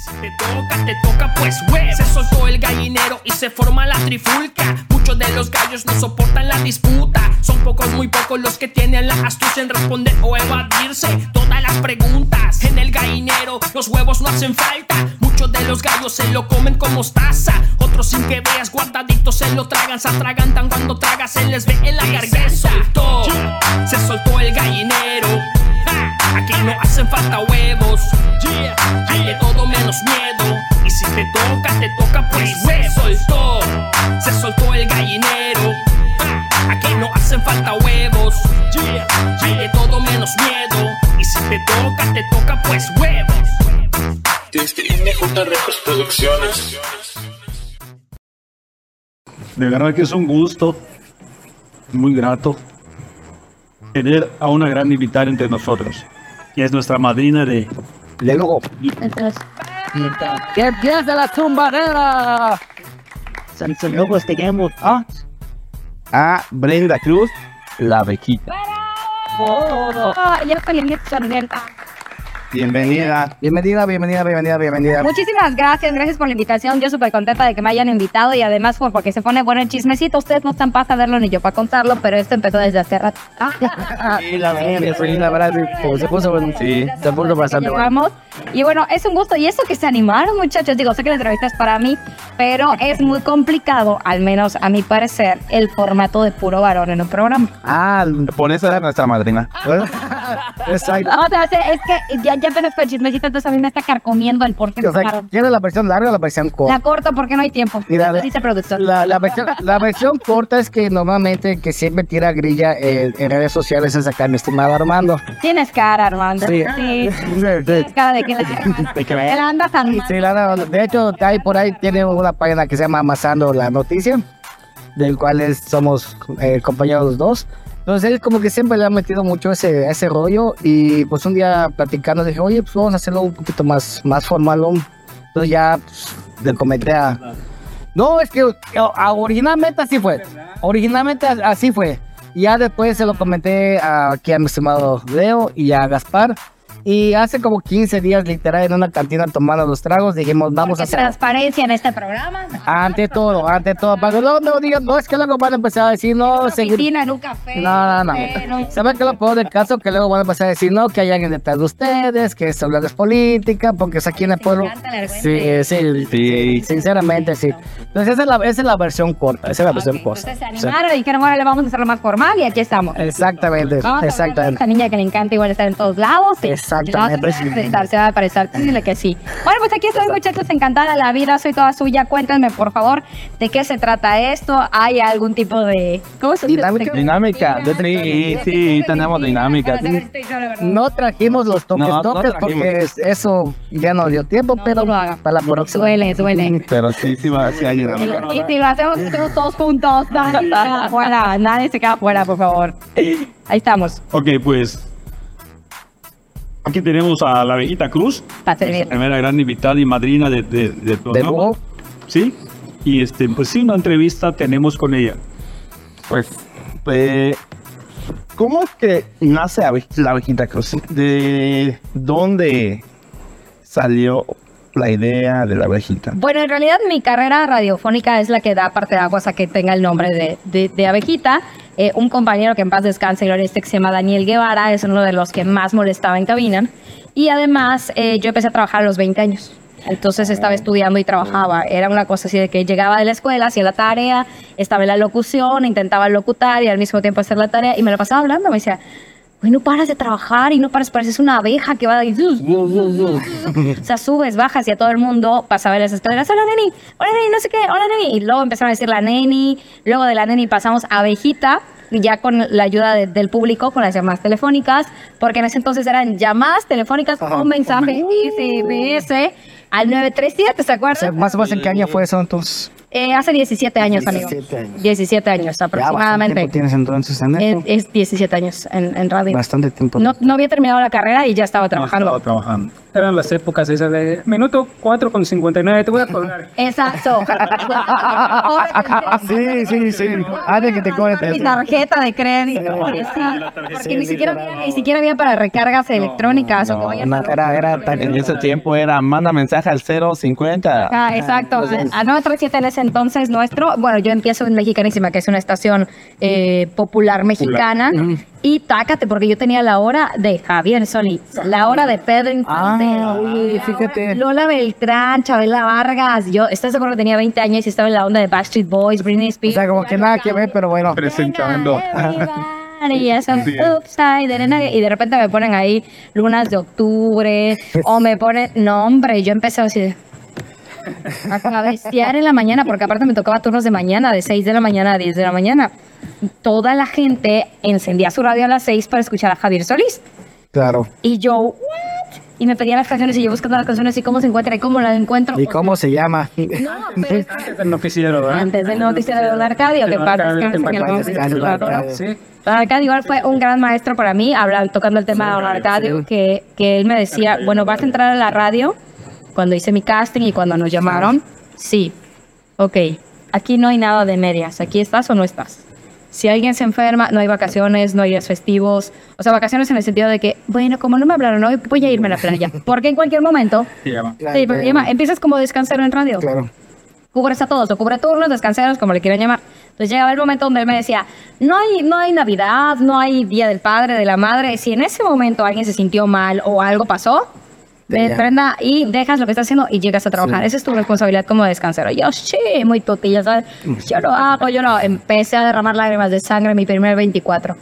Si te toca, te toca pues huevo. Se soltó el gallinero y se forma la trifulca. Muchos de los gallos no soportan la disputa. Son pocos, muy pocos los que tienen la astucia en responder o evadirse todas las preguntas. En el gallinero los huevos no hacen falta. Muchos de los gallos se lo comen con mostaza. Otros sin que veas guardaditos se lo tragan. Se atragantan cuando traga, se les ve en la garganta. Se soltó, se soltó el gallinero. Ja, Aquí no hacen falta huevos. Hay de todo menos miedo. Y si te toca, te toca pues se soltó. Se soltó el gallinero. Ja, Aquí no hacen falta huevos. Hay de todo menos miedo. Y si te toca, te toca pues huevos. Desde MJ Records Producciones. De verdad que es un gusto, muy grato, tener a una gran invitada entre nosotros, que es nuestra madrina de... De luego. ¡Que empiece la tumbarera! Luego tenemos a, a Brenda Cruz, la abejita. Ah, ya Bienvenida. Bienvenida, bienvenida, bienvenida, bienvenida. Muchísimas gracias, gracias por la invitación. Yo súper contenta de que me hayan invitado y además por porque se pone bueno el chismecito. Ustedes no están para saberlo ni yo para contarlo, pero esto empezó desde hace rato. Sí, la verdad, sí, la verdad, sí, se puso bueno. Sí, se puso bastante bueno. Y bueno, es un gusto. Y eso que se animaron, muchachos. Digo, sé que la entrevista es para mí, pero es muy complicado, al menos a mi parecer, el formato de puro varón en un programa. Ah, por eso era nuestra madrina. Exacto. O sea, es que ya, ya con el chismecito, entonces a mí me está carcomiendo el porqué. O sea, ¿quieres la versión larga o la versión corta? La corto porque no hay tiempo. Mira, Dice productor. La, la, versión, la versión corta es que normalmente que siempre tira grilla en, en redes sociales es acá mi estimado Armando. Tienes cara, Armando. Sí. Sí. Sí, Tienes cara de que la, De que la andas armando. Sí, la- de hecho, hay por ahí tiene una página que se llama Amasando la Noticia, del cual es- somos eh, compañeros los dos. Entonces él como que siempre le ha metido mucho ese, ese rollo y pues un día platicando dije, oye, pues vamos a hacerlo un poquito más, más formal. ¿no?". Entonces ya pues, le comenté a... No, es que originalmente así fue. Originalmente as- así fue. Y ya después se lo comenté a, aquí a mi estimado Leo y a Gaspar. Y hace como 15 días, literal, en una cantina tomando los tragos, dijimos, vamos a Porque hacer... transparencia en este programa. Ante todo, ante todo. Para que luego no digan, no, es que luego van a empezar a decir, no, seguir... oficina, en un café. No, no, no. ¿Saben qué lo peor del caso? Que luego van a empezar a decir, no, que hay alguien detrás de ustedes, que esto es política, porque es aquí en el pueblo. Sí, sí, sí, sinceramente sí. Entonces esa es la, esa es la versión corta, esa es la versión corta. Entonces se animaron y dijeron, bueno, le vamos a hacerlo más formal y aquí estamos. Exactamente, Vamos a exactamente. Esta niña que le encanta igual estar en todos lados. sí. Exactamente. No, se va a prestar, se va a prestar, dile que sí. Bueno, pues aquí estoy, muchachos, encantada la vida, soy toda suya. Cuéntenme, por favor, de qué se trata esto. ¿Hay algún tipo de. ¿Cómo se Dinámica. Dinámica, de- sí, sí, tenemos dinámica. No trajimos los toques No, toques porque es- eso ya no dio tiempo, pero no lo haga. para la próxima. Duele, duele. Pero sí, sí, va, sí hay dinámica. Y si lo hacemos todos juntos, nadie se queda fuera, nadie se queda fuera, por favor. Ahí estamos, Ok, pues aquí tenemos a la abejita Cruz, servir. primera gran invitada y madrina de, de, De programa. nuevo, Sí, y este, pues sí, una entrevista tenemos con ella. Pues, eh, ¿cómo es que nace la abejita cruz? ¿De dónde salió la idea de la abejita? Bueno, en realidad mi carrera radiofónica es la que da parte de aguas a que tenga el nombre de, de, de abejita. Eh, un compañero que en paz descanse, gloria este que se llama Daniel Guevara, es uno de los que más molestaba en cabina. Y además, eh, yo empecé a trabajar a los 20 años. Entonces estaba estudiando y trabajaba. Era una cosa así de que llegaba de la escuela, hacía la tarea, estaba en la locución, intentaba locutar y al mismo tiempo hacer la tarea y me la pasaba hablando. Me decía, güey, no paras de trabajar y no paras, pareces una abeja que va de... O sea, subes, bajas y a todo el mundo pasaba en las escaleras, hola neni, hola neni, no sé qué, hola neni. Y luego empezaron a decir la neni, luego de la neni pasamos a abejita, y ya con la ayuda de- del público, con las llamadas telefónicas, porque en ese entonces eran llamadas telefónicas con mensaje SMS al 937, ¿se o acuerdan? sea, más o menos en qué año fue eso entonces. Eh, hace 17 años, amigo. 17 años. 17 años aproximadamente. tiempo tienes entonces en Es, esto. es 17 años en, en radio. Bastante tiempo. No, no había terminado la carrera y ya estaba trabajando. Estaba trabajando. Eran las épocas esas de minuto 4 con 59, te voy a colgar. Exacto. Sí, sí, sí. Antes que te Mi tarjeta de crédito. porque sí, porque ni siquiera, había, ni siquiera había para recargas electrónicas. o que vayan No, a- era, era En ese tiempo era manda mensaje al 050. Ah, exacto. A 937 en ese entonces nuestro. Bueno, yo empiezo en Mexicanísima, que es una estación eh, popular mexicana. Y tácate, porque yo tenía la hora de Javier Solís, la hora de Pedro Infante, Ah, uy, fíjate. Lola Beltrán, Chabela Vargas. Yo, ¿estás seguro que tenía 20 años y estaba en la onda de Backstreet Boys, Britney O Spears? sea, como que nada que ver, pero bueno. Presentando. Y eso, upside down, y de repente me ponen ahí lunas de octubre, o me ponen, no hombre, yo empecé así de- a cabecear en la mañana, porque aparte me tocaba turnos de mañana, de 6 de la mañana a 10 de la mañana. Toda la gente encendía su radio a las 6 para escuchar a Javier Solís. Claro. Y yo, ¿what? Y me pedían las canciones y yo buscando las canciones y cómo se encuentra y cómo las encuentro. ¿Y cómo se llama? No, pero es- Antes del noticiero, ¿verdad? antes del noticiero de Don Arcadio, que pasa. Sí. Arcadio igual fue un gran maestro para mí, hablando, tocando el tema de Don Arcadio, que, que él me decía, bueno, vas a entrar a la radio cuando hice mi casting y cuando nos llamaron. Sí, ok, aquí no hay nada de medias, aquí estás o no estás. Si alguien se enferma, no hay vacaciones, no hay días festivos. O sea, vacaciones en el sentido de que, bueno, como no me hablaron hoy, voy a irme a la playa. Porque en cualquier momento, Se llama. sí, porque llama, empiezas como descansero en radio Claro. cubres a todos, o cubre turnos, descanseros, como le quieran llamar. Entonces llegaba el momento donde él me decía, no hay, no hay Navidad, no hay Día del Padre, de la Madre. Si en ese momento alguien se sintió mal o algo pasó, Ya. prenda y dejas lo que estás haciendo y llegas a trabajar. Esa es tu responsabilidad como descansero. Yo, sí, muy tutilla, ¿sabes? Yo lo hago, yo lo empecé a derramar lágrimas de sangre en mi primer 24,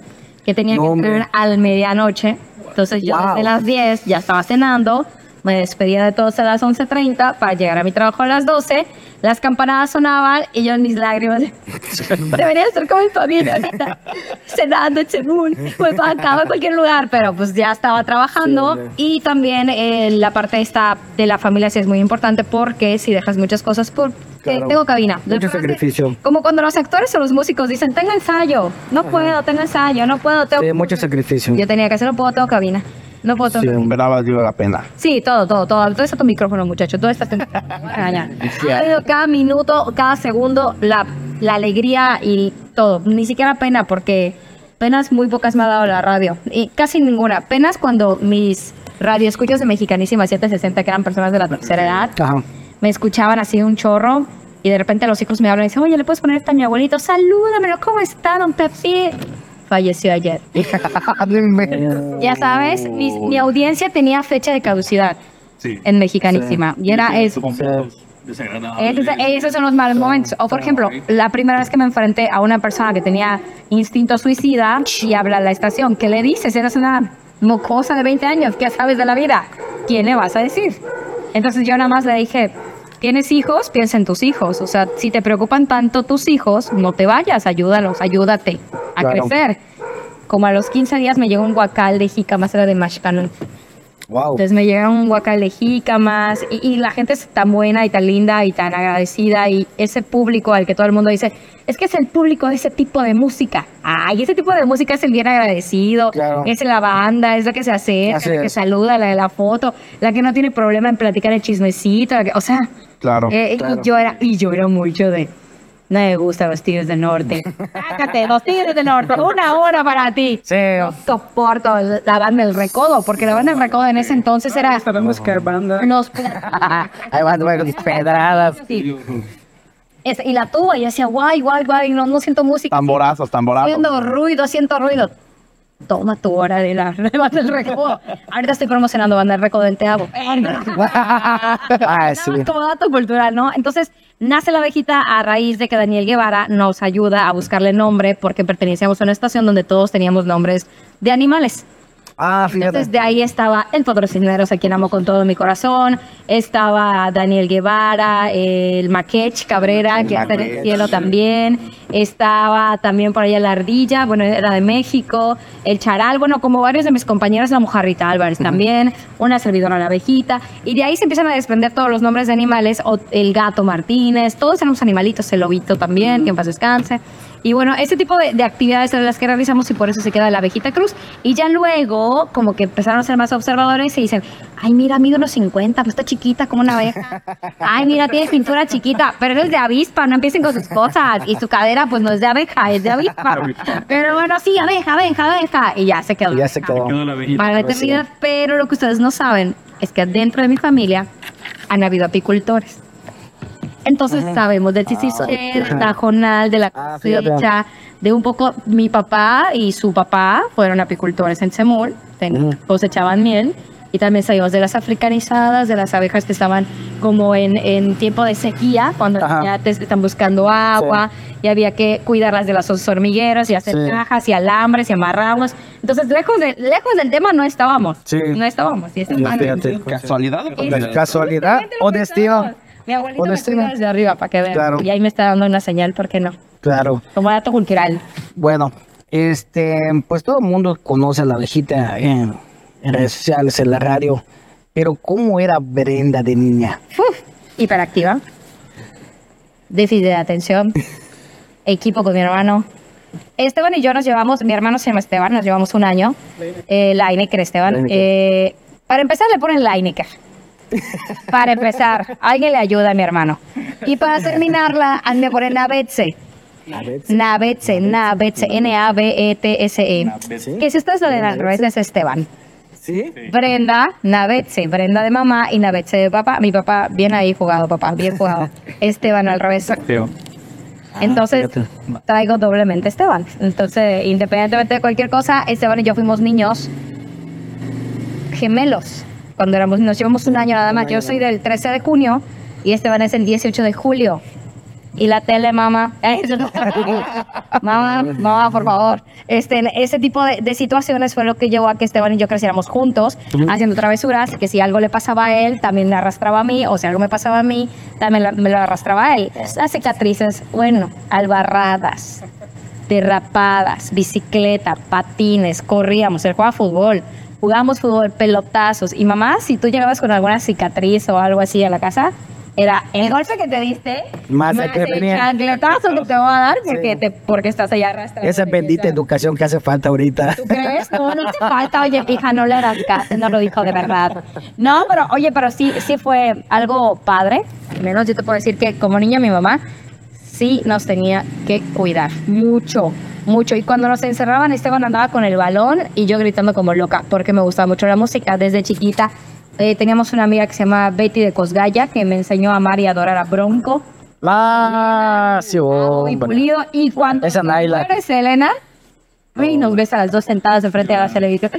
que tenía No, que entrenar al medianoche. Entonces yo Wow. desde las 10 ya estaba cenando, me despedía de todos a las 11.30 para llegar a mi trabajo a las 12. Las campanadas sonaban y yo en mis lágrimas. Debería estar con mi familia ahorita, cenando en Seúl, pues acá, en cualquier lugar, pero pues ya estaba trabajando. y también eh, la parte esta de la familia sí es muy importante porque si dejas muchas cosas, por Claro. tengo cabina. Mucho sacrificio. Como cuando los actores o los músicos dicen, tengo ensayo, no puedo, tengo ensayo, no puedo, tengo... Sí, mucho sacrificio. Yo tenía que hacer, no puedo, tengo cabina. No puedo, en verdad valió la pena. Sí, todo, todo, todo. Todo está tu micrófono, muchacho. Todo está tu Cada- Cada minuto, cada segundo, la, la alegría y todo. Ni siquiera pena, porque penas muy pocas me ha dado la radio. Y casi ninguna. Penas cuando mis radioescuchas de Mexicanísima 760, que eran personas de la tercera edad, Ajá. me escuchaban así un chorro. Y de repente los hijos me hablan y dicen, oye, ¿le puedes poner esta a mi abuelito? Salúdamelo, ¿cómo está, don Pepe? Falleció ayer. Ya sabes, mi, mi audiencia tenía fecha de caducidad Sí. en Mexicanísima. Y era eso. Esos, esos son los malos momentos. O, por ejemplo, la primera vez que me enfrenté a una persona que tenía instinto suicida y habla a la estación, ¿qué le dices? Eres una mocosa de 20 años, ¿qué sabes de la vida? ¿Quién le vas a decir? Entonces yo nada más le dije, ¿tienes hijos? Piensa en tus hijos. O sea, si te preocupan tanto tus hijos, no te vayas, ayúdalos, ayúdate a Claro. crecer. Como a los 15 días me llegó un guacal de jícamas, era de Mashcanón. Wow. Entonces me llegaron un guacal de jícamas y, y la gente es tan buena y tan linda y tan agradecida y ese público al que todo el mundo dice, es que es el público de ese tipo de música. Ay, ese tipo de música es el bien agradecido, Claro. es la banda, es la que se acerca, la que es. saluda, la de la foto, la que no tiene problema en platicar el chismecito, la que- o sea, Claro. eh, Claro. Y yo era, y yo era mucho de, no me gusta los tigres del norte. Sácate, los tigres del norte, una hora para ti. Sí. No soporto la banda del recodo, porque la banda del recodo en ese entonces era Sabemos que banda. van luego pedradas. Sí. Es- y la tuba, y yo decía, guay, guay, guay, no, no siento música. Tamborazos, tamborazos. Siento ruido, siento ruido. Toma tu hora de la de banda del recodo. Ahorita estoy promocionando banda del recodo Teabo. Ah, sí. Como dato cultural, ¿no? Entonces, nace la abejita a raíz de que Daniel Guevara nos ayuda a buscarle nombre porque pertenecíamos a una estación donde todos teníamos nombres de animales. Ah, fíjate. Entonces, de ahí estaba el Patrocineros, a quien amo con todo mi corazón. Estaba Daniel Guevara, el Maquech Cabrera, que está en el cielo también. Estaba también por allá la Ardilla, bueno, era de México. El Charal, bueno, como varios de mis compañeros, la Mojarrita Álvarez también. Una servidora, la abejita. Y de ahí se empiezan a desprender todos los nombres de animales. o el Gato Martínez, todos éramos animalitos, el Lobito también, que en paz descanse. Y bueno, ese tipo de, de actividades son las que realizamos y por eso se queda la abejita cruz. Y ya luego, como que empezaron a ser más observadores y dicen, ay, mira, mide unos 50, pues está chiquita como una abeja. Ay, mira, tiene pintura chiquita, pero es de avispa, no empiecen con sus cosas. Y su cadera, pues no es de abeja, es de avispa. Pero bueno, sí, abeja, abeja, abeja. Y ya se quedó. Ya se quedó. Quedó la abejita. Para la eternidad, pero lo que ustedes no saben es que dentro de mi familia han habido apicultores. Entonces sabemos del ciciso, del tajonal, de la Ah, cosecha, de un poco mi papá y su papá fueron apicultores en Semul, ten- cosechaban miel y también sabíamos de las africanizadas, de las abejas que estaban como en, en tiempo de sequía, cuando Ajá. ya te están buscando agua y había que cuidarlas de los hormigueros y hacer Sí. cajas y alambres y amarrarlos. Entonces, lejos, de, lejos del tema no estábamos. Sí. No estábamos. Y es Ya, fíjate. ¿Casualidad? Casualidad o destino. Mi abuelito me cuida desde arriba para que vean. Claro. Y ahí me está dando una señal, ¿por qué no? Claro. Como dato cultural. Bueno, este, pues todo el mundo conoce a la abejita en, en redes sociales, en la radio. Pero ¿cómo era Brenda de niña? Uf, hiperactiva. Déficit de atención. Equipo con mi hermano. Esteban y yo nos llevamos, mi hermano se llama Esteban, nos llevamos un año. Eh, Lineker Esteban. Lineker. Eh, para empezar le ponen Lineker. Para empezar, alguien le ayuda a mi hermano. Y para terminarla, a mí me ponen Navetse. Navetse, Navetse, N-A-B-E-T-S-E. Que si ustedes lo leen al revés es Esteban. ¿Sí? Brenda, Navetse, Brenda de mamá y Navetse de papá. Mi papá, bien ahí jugado, papá, bien jugado. Esteban al revés. Teo. Entonces, traigo doblemente Esteban. Entonces, independientemente de cualquier cosa, Esteban y yo fuimos niños gemelos. Cuando éramos, nos llevamos un año nada más. Yo soy del 13 de junio y Esteban es el 18 de julio. Y la tele, mamá. mamá, mamá, por favor. Este, ese tipo de, de situaciones fue lo que llevó a que Esteban y yo creciéramos juntos, haciendo travesuras, que si algo le pasaba a él, también le arrastraba a mí, o si algo me pasaba a mí, también la- me lo arrastraba a él. Las cicatrices, bueno, albarradas, derrapadas, bicicleta, patines, corríamos, él jugaba fútbol, jugábamos fútbol, pelotazos. Y mamá, si tú llegabas con alguna cicatriz o algo así a la casa, era el golpe que te diste, Más el que venía. chancletazo que te voy a dar porque, te, porque estás allá arrastrando. Esa bendita educación que hace falta ahorita. ¿Tú crees? No, no te falta, oye, pija, no le hagas caso, no lo dijo de verdad. No, pero, oye, pero sí, sí fue algo padre. Menos yo te puedo decir que como niña mi mamá sí nos tenía que cuidar, mucho, mucho. Y cuando nos encerraban, Esteban andaba con el balón y yo gritando como loca, porque me gustaba mucho la música desde chiquita. eh, teníamos una amiga que se llama Betty de Cosgaya, que me enseñó a amar y adorar a Bronco. Ah, sí, y hombre. pulido. Y cuando Esa Naila. muere Selena, y nos ves a las dos sentadas enfrente de la televisión.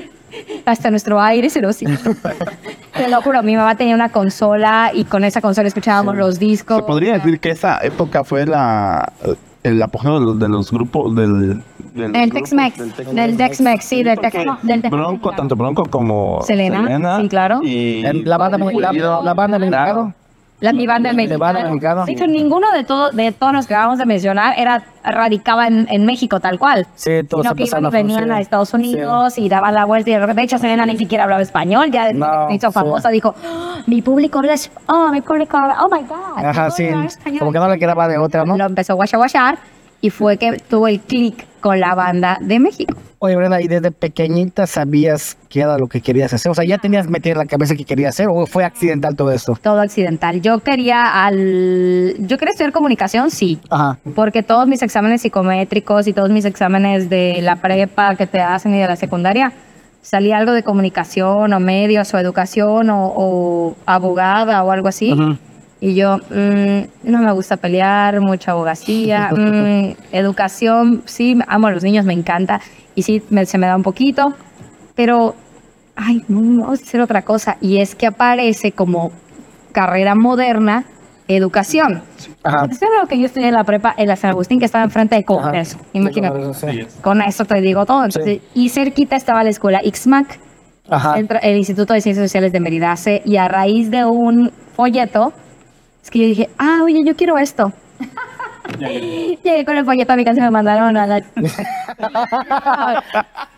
Hasta nuestro aire se nos. Te lo juro, mi mamá tenía una consola y con esa consola escuchábamos los discos. Se podría decir que esa época fue la el apogeo de los, de los grupos del, del Tex-Mex, del Tex-Mex, sí, del porque Tex- del Tex- Bronco, tanto Bronco como Selena, sí, claro. Y La banda, la, la banda. La, mi banda De mexicana. De hecho, ninguno de, todo, de todos los que acabamos de mencionar era radicaba en, en México tal cual. Sí, todos sino que iban a venían a Estados Unidos y daban la vuelta. Y de hecho, Selena ni siquiera hablaba español. Ya No, hizo sí. famosa dijo, "Oh, mi público habla Oh, mi público habla. Oh, my God. Ajá, sí. público habla español". Como que no le quedaba de otra, ¿no? Lo empezó a guachar y fue que tuvo el clic con la banda de México. Oye, Brenda, ¿y desde pequeñita sabías qué era lo que querías hacer? O sea, ¿ya tenías metido en la cabeza que querías hacer o fue accidental todo esto? Todo accidental. Yo quería al... Yo quería estudiar comunicación, sí. Ajá. Porque todos mis exámenes psicométricos y todos mis exámenes de la prepa que te hacen y de la secundaria, salía algo de comunicación o medios o educación o, o abogada o algo así. Ujú. Y yo, mm, no me gusta pelear, mucha abogacía, mm, educación, sí, amo a los niños, me encanta. Y sí, me- se me da un poquito, pero, ay, no, vamos a hacer otra cosa. Y es que aparece como carrera moderna, educación. Ajá. Eso es lo que yo estudié en la prepa en la San Agustín, que estaba enfrente de Congreso. Imagínate. Sí. Con eso te digo todo. Entonces, Y cerquita estaba la escuela IXMAC, Ajá. el, el Instituto de Ciencias Sociales de Meridace, y a raíz de un folleto, es que yo dije, ah, oye, yo quiero esto. Llegué con el folleto a mi casa y me mandaron a la...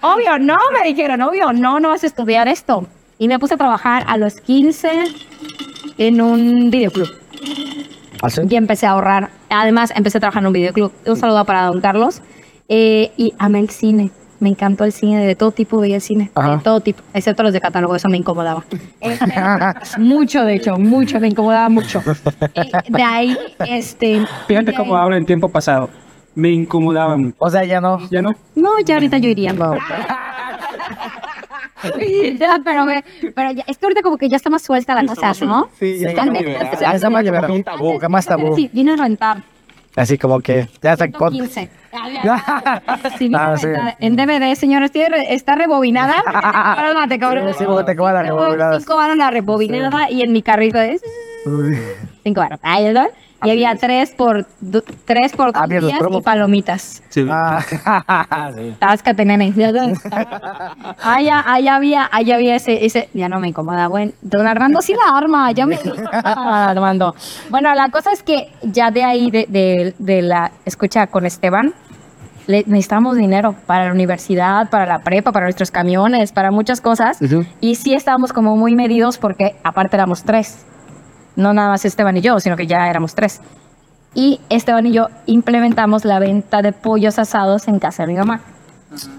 obvio, no, me dijeron, obvio, no, no vas a estudiar esto. Y me puse a trabajar a los 15 en un videoclub. ¿Así? y empecé a ahorrar. Además, empecé a trabajar en un videoclub. Un saludo para don Carlos. Eh, y amé el cine. Me encantó el cine, de todo tipo veía el cine, Ajá. de todo tipo, excepto los de catálogo, eso me incomodaba. Eh, mucho, de hecho, mucho, me incomodaba mucho. Eh, de ahí, este... Fíjate cómo hablo en tiempo pasado. Me incomodaba mucho. O sea, ya no. ¿Ya no? No, ya ahorita yo iría. No. Ya, pero, me- pero ya- es que ahorita como que ya está más suelta la cosa, ¿no? Sí, ya está está más liberado. Un tabú. ¿Qué más tabú? Sí, vine a rentar. Así como que ya está con... 15. Sí, vine Ah, a sí. rentar. En DVD, señor, estoy re- está rebobinada. Ahora te cobro. Sí, te cobran las rebobinadas. Cinco varos la rebobinada y en mi carrito es cinco varos. Ahí, ¿no? Y había tres por, tres por Ah, y palomitas. Sí. Ah, sí. Allá, allá había, allá había ese, ese, ya no me incomoda, bueno, don Armando sí la arma, ya me Ah, Armando. Bueno, la cosa es que ya de ahí, de, de, de la escucha con Esteban, le, necesitamos dinero para la universidad, para la prepa, para nuestros camiones, para muchas cosas. Y sí estábamos como muy medidos porque aparte éramos tres. No nada más Esteban y yo, sino que ya éramos tres. Y Esteban y yo implementamos la venta de pollos asados en casa de mi mamá.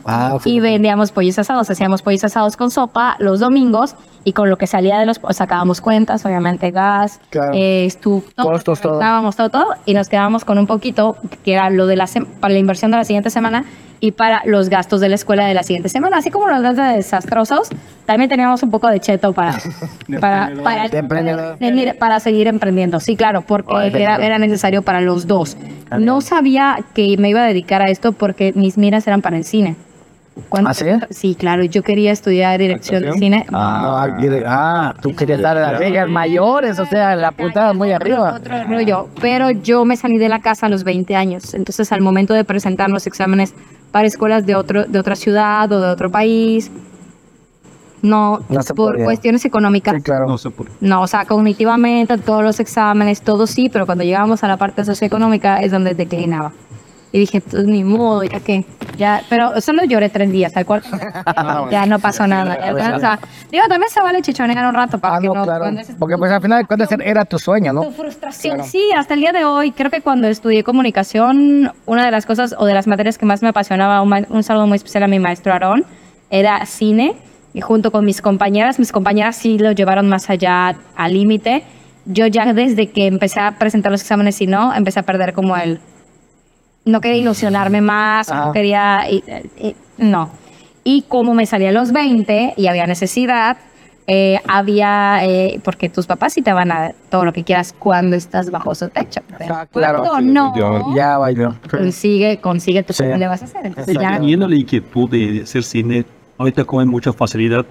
Ah, Y vendíamos pollos asados, hacíamos pollos asados con sopa los domingos y con lo que salía de los pues, sacábamos cuentas, obviamente gas, Claro. eh, estu- Costos, todo. Todo, todo y nos quedábamos con un poquito que era lo de la para la inversión de la siguiente semana y para los gastos de la escuela de la siguiente semana, así como los gastos desastrosos, también teníamos un poco de cheto para para para, para- para seguir emprendiendo. Sí, claro, porque era, era necesario para los dos. No sabía que me iba a dedicar a esto porque mis miras eran para el cine. Cuando- ¿Ah, sí? Sí, claro, yo quería estudiar dirección de cine. Ah, quiere- ah, tú querías dar a las ligas mayores, o sea, la puntada muy arriba. Otro rollo, pero yo me salí de la casa a los 20 años, entonces al momento de presentar los exámenes para escuelas de otro de otra ciudad o de otro país, no, No se por podía. cuestiones económicas, Sí, claro. No sé por qué. no, o sea, cognitivamente todos los exámenes, todo sí, pero cuando llegamos a la parte socioeconómica es donde declinaba. Y dije, pues ni modo, ya que, ya, pero solo lloré tres días, al cual ya no pasó nada. ya, o sea, digo, también se vale chichonear un rato para Ah, que no, no, claro. es- Porque pues al final de cuentas era tu sueño, ¿no? tu frustración. Sí, hasta el día de hoy, creo que cuando estudié comunicación, una de las cosas o de las materias que más me apasionaba, un saludo muy especial a mi maestro Aarón, era cine. Y junto con mis compañeras, mis compañeras sí lo llevaron más allá al límite. Yo ya desde que empecé a presentar los exámenes y no, empecé a perder como el... No quería ilusionarme más, Ajá. no quería... y- y- no. Y como me salí a los 20 y había necesidad, eh, había, eh, porque tus papás sí te van a dar todo lo que quieras cuando estás bajo su techo. Pero Ah, claro. cuando Sí, no, definitivamente. Ya bailó. consigue, consigue tu Sí. ¿qué le vas a hacer? Entonces ya Teniendo la inquietud de hacer cine, ahorita con mucha facilidad.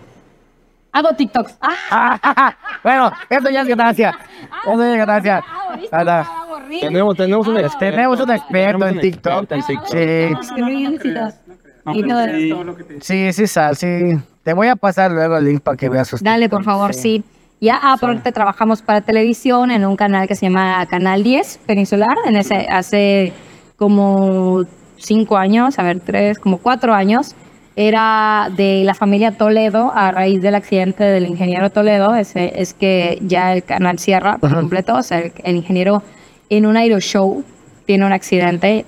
Hago TikToks. Ah, bueno, eso ya es ganancia. Eso ya es ganancia. reels, Tenemos, tenemos un experto. Tenemos un experto en TikTok. Sí, sí, sí, Sal, sí. Te voy a pasar luego el link para que veas sus Dale, por favor, sí. Ya aparte trabajamos para televisión en un canal que se llama Canal 10 Peninsular, en ese hace como cinco años, a ver, tres, como cuatro años. Era de la familia Toledo a raíz del accidente del ingeniero Toledo. Es que ya el canal cierra por completo. O sea, el, el ingeniero en un aero show tiene un accidente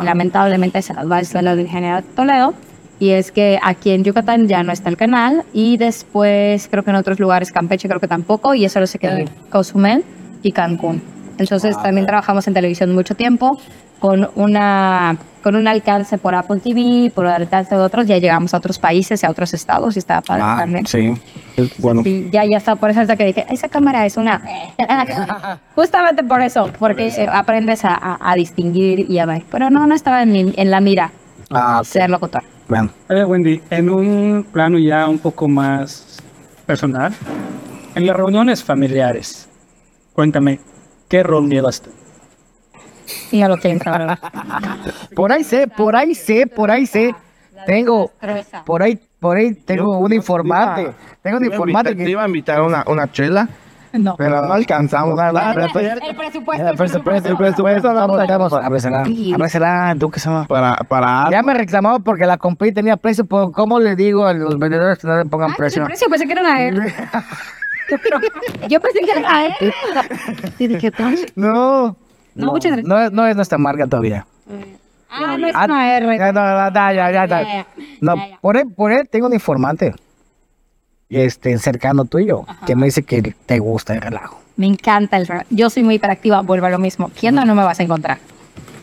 y lamentablemente se va el suelo del ingeniero Toledo. Y es que aquí en Yucatán ya no está el canal y después creo que en otros lugares, Campeche creo que tampoco, y eso solo se queda en Cozumel y Cancún. Entonces también trabajamos en televisión mucho tiempo con una con un alcance por Apple TV, por alcance de otros, ya llegamos a otros países y a otros estados y estaba padre Ah, también. sí. Es Bueno, Sí, ya, ya está, por eso hasta que dije, esa cámara es una... Justamente por eso, porque eh, aprendes a, a- a distinguir y a ver. Pero no, no estaba en, mi- en la mira Ah, ser locutor. Bueno, Oye, Wendy, en un plano ya un poco más personal, en las reuniones familiares, cuéntame, ¿qué rol llevas tú? Y a lo que entra. por ahí sé, por ahí sé, por ahí sé. Tengo, por ahí, por ahí tengo un informante. Tengo un informante invitar- te que... iba a invitar una, una chela, No. pero no alcanzamos. No, no, Ah, pero- El presupuesto. El presupuesto, el presupuesto, vamos, vamos, ábresela, ábresela, tú que sabes. para, para Ya me reclamaba porque la compré y tenía precio, pero ¿cómo le digo a los vendedores que no le pongan Ah, precio? el precio, pensé que era una... Yo pensé que era él. Y dije, "Ay, No. No, muchas gracias. No, es- no es nuestra marca todavía. Ah, no es Ah, una R. Ya, no, no, ya, ya, ya. No, por él, por él tengo un informante. Este, cercano tuyo, que me dice que te gusta el relajo. Me encanta el relajo. Yo soy muy hiperactiva, vuelvo a lo mismo. ¿Quién no, no me vas a encontrar?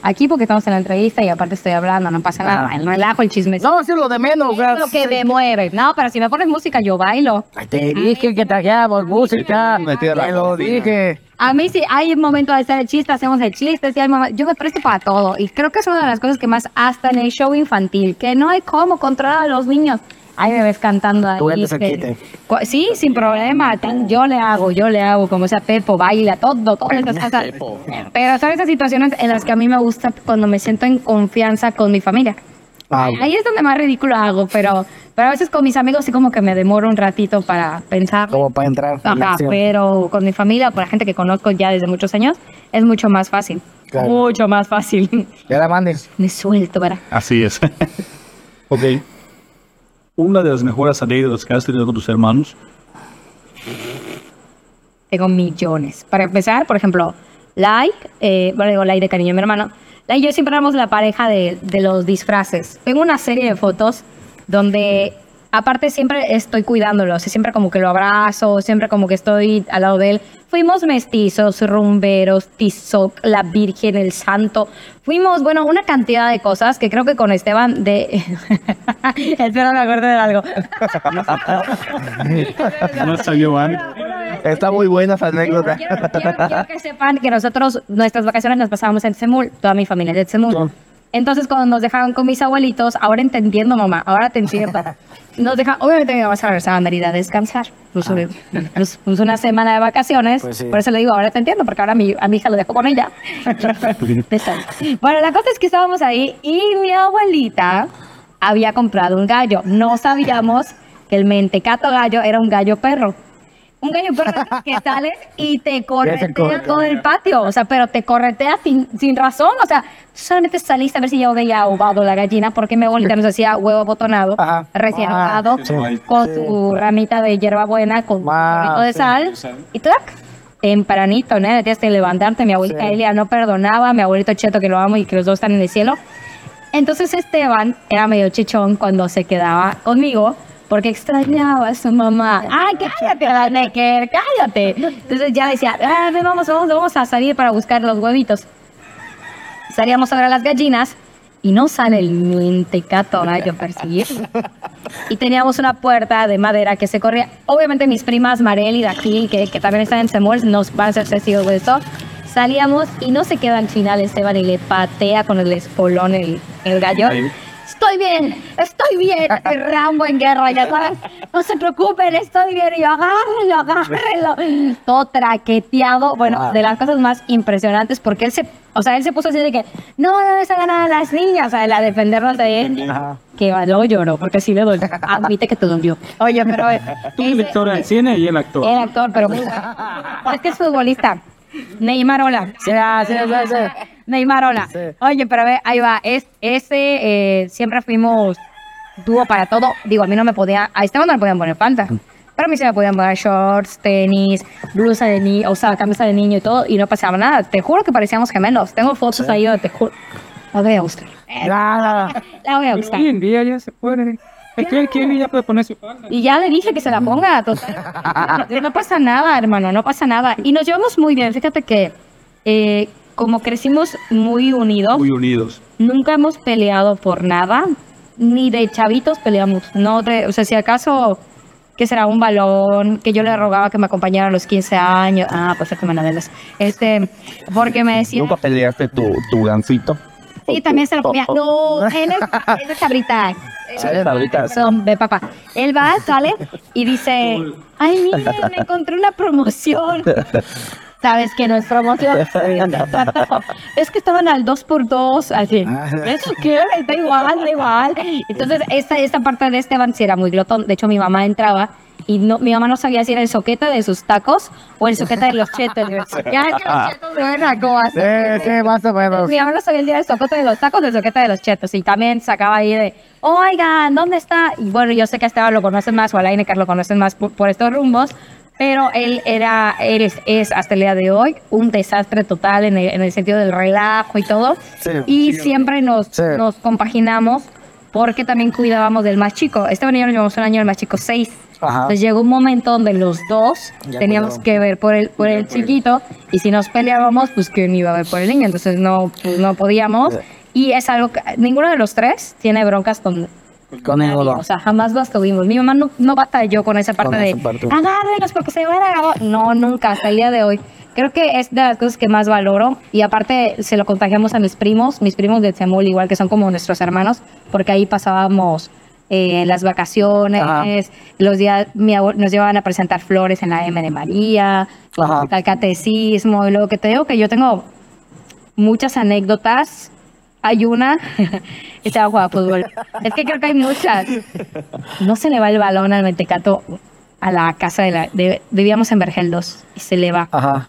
Aquí porque estamos en la entrevista y aparte estoy hablando, no pasa nada. El relajo, el chisme. No, sí, lo de menos. es lo que me mueve. No, pero si me pones música, yo bailo. Te dije que trajeamos música. Te lo dije. A mí sí hay momentos de hacer el chiste, hacemos el chiste, sí hay yo me presto para todo. Y creo que es una de las cosas que más, hasta en el show infantil, que no hay cómo controlar a los niños. Ahí me ves cantando ahí. Tú eres el quite. Sí, sin problema. Yo le hago, yo le hago, como sea Pepo, baila, todo, todas esas cosas. Pero son esas situaciones en las que a mí me gusta cuando me siento en confianza con mi familia. Ah, Ahí es donde más ridículo hago, pero, pero a veces con mis amigos sí como que me demoro un ratito para pensar. como para entrar. en Ajá, pero con mi familia, con la gente que conozco ya desde muchos años, es mucho más fácil. Claro. Mucho más fácil. Ya la mandes. Me suelto, ¿verdad? Así es. ok. Una de las mejores anécdotas que has tenido con tus hermanos. Tengo millones. Para empezar, por ejemplo, Like, eh, bueno, digo Like de cariño, mi hermano. Like y yo siempre éramos la pareja de, de los disfraces. Tengo una serie de fotos donde, aparte, siempre estoy cuidándolo. O sea, siempre como que lo abrazo, siempre como que estoy al lado de él. Fuimos mestizos, rumberos, tizoc, la Virgen, el Santo. Fuimos, bueno, una cantidad de cosas que creo que con Esteban de... Espero me acuerdo de algo. No salió mal. Está muy buena esa anécdota. Quiero, quiero- quiero que sepan que nosotros, nuestras vacaciones las pasábamos en Semul, toda mi familia es de Semul. Entonces, cuando nos dejaban con mis abuelitos, ahora entendiendo, mamá, ahora te entiendo. Nos dejan, obviamente mi mamá se regresaba a Mérida a descansar. Puso, puso- puso una semana de vacaciones. Pues sí. Por eso le digo, ahora te entiendo, porque ahora mi, a mi hija lo dejo con ella. bueno, la cosa es que estábamos ahí y mi abuelita había comprado un gallo. No sabíamos que el mentecato gallo era un gallo perro. Un gallo perro que sales y te corretea todo el patio, o sea, pero te corretea sin, sin razón, o sea, solamente saliste a ver si yo veía ahogado la gallina, porque mi abuelita nos hacía huevo botonado, Ajá. recién Ah, ahogado, sí. con su ramita de hierbabuena, con un Ah, poquito de sí. sal, y ¡tac! tempranito, ¿no? Tienes que levantarte, mi abuelita Sí. Elia no perdonaba, mi abuelito Cheto, que lo amo y que los dos están en el cielo, entonces Esteban era medio chichón cuando se quedaba conmigo porque extrañaba a su mamá. ¡Ay, cállate, la Necker! ¡Cállate! Entonces ya decía, ah, vamos, vamos, vamos a salir para buscar los huevitos. Salíamos a ver a las gallinas y no sale el mentecato gallo perseguir. Y teníamos una puerta de madera que se corría. Obviamente mis primas Marel y Daquil, que, que también están en Semurs, nos van a ser testigos de esto. Salíamos y no se queda al final Esteban y le patea con el espolón el, el gallo. Estoy bien, estoy bien. Y Rambo en guerra, ya sabes. No se preocupen, estoy bien. Y yo, agárrenlo, agárrenlo. Todo traqueteado. Bueno, de las cosas más impresionantes, porque él se, o sea, él se puso así de que, no, no, se ganan las niñas, o sea, la defendernos de él. Que luego lloró, porque sí le dolió. Admite que te dolió. Oye, pero. eh, Tú, ese- directora del cine y el actor. el actor, pero. Es que es futbolista. Neymar, hola. Sí, ah, sí, sí, sí. Neymar, hola. Sí. Oye, pero ve, ahí va. Es, ese eh, siempre fuimos dúo para todo. Digo, a mí no me podía. A Esteban no le podían poner falta. Pero a mí se me podían poner shorts, tenis, blusa de niño, o sea, camisa de niño y todo, y no pasaba nada. Te juro que parecíamos gemelos. Tengo fotos ahí, donde te juro. La voy a buscar. La voy a buscar. hoy en día ya se puede. Es que él quiere y ya puede poner su falda. Y ya le dije que se la ponga. Total. No, no pasa nada, hermano, no pasa nada. Y nos llevamos muy bien. Fíjate que eh, como crecimos muy unidos, Muy unidos. nunca hemos peleado por nada. Ni de chavitos peleamos. No de, o sea, si acaso, que será un balón, que yo le rogaba que me acompañara a los 15 años. Ah, pues es que me la. Este, porque me decía... ¿Nunca peleaste tu, tu gancito? Sí, también se lo comía. No, él es, él es cabrita. Perdón, ve papá. Él va, sale y dice, ay, mira, me encontré una promoción. Sabes que no es promoción. es que estaban al 2x2, así. ¿Eso qué? Da igual, da igual. Entonces, esta, esta parte de Esteban sí era muy glotón. De hecho, mi mamá entraba y no, mi mamá no sabía si era el soquete de sus tacos o el soquete de los chetos. Ya es que los chetos de verdad, ¿cómo Sí, sí, más o menos. Mi mamá no sabía el día del socote de los tacos del soquete de los chetos. Y también sacaba ahí de, oigan, ¿dónde está? Y bueno, yo sé que a Esteban lo conocen más, o a la Inecar lo conocen más por, por estos rumbos. Pero él era, él es, es hasta el día de hoy un desastre total en el, en el sentido del relajo y todo. Sí. y siempre nos, Sí. nos compaginamos porque también cuidábamos del más chico. Esteban y yo nos llevamos un año, el más chico seis. Ajá. Entonces llegó un momento donde los dos Ya teníamos cuidaban. que ver por el, por el chiquito y si nos peleábamos, pues quién iba a ver por el niño. Entonces no, pues, no podíamos. Y es algo que ninguno de los tres tiene broncas con, Con el olor. o sea, jamás las tuvimos. Mi mamá no, no batalló con esa parte Con de parte. agárrenlos porque se van a agarrar". No, nunca, hasta el día de hoy. Creo que es de las cosas que más valoro. Y aparte, se lo contagiamos a mis primos, mis primos de Temul, igual que son como nuestros hermanos, porque ahí pasábamos eh, las vacaciones, Ajá. los días, mi abue- nos llevaban a presentar flores en la M de María, Ajá. al catecismo, y luego que te digo que yo tengo muchas anécdotas. Hay una, estaba jugando fútbol. Es que creo que hay muchas. No se le va el balón al mentecato a la casa de la. de- vivíamos en Vergel 2 y se le va Ajá.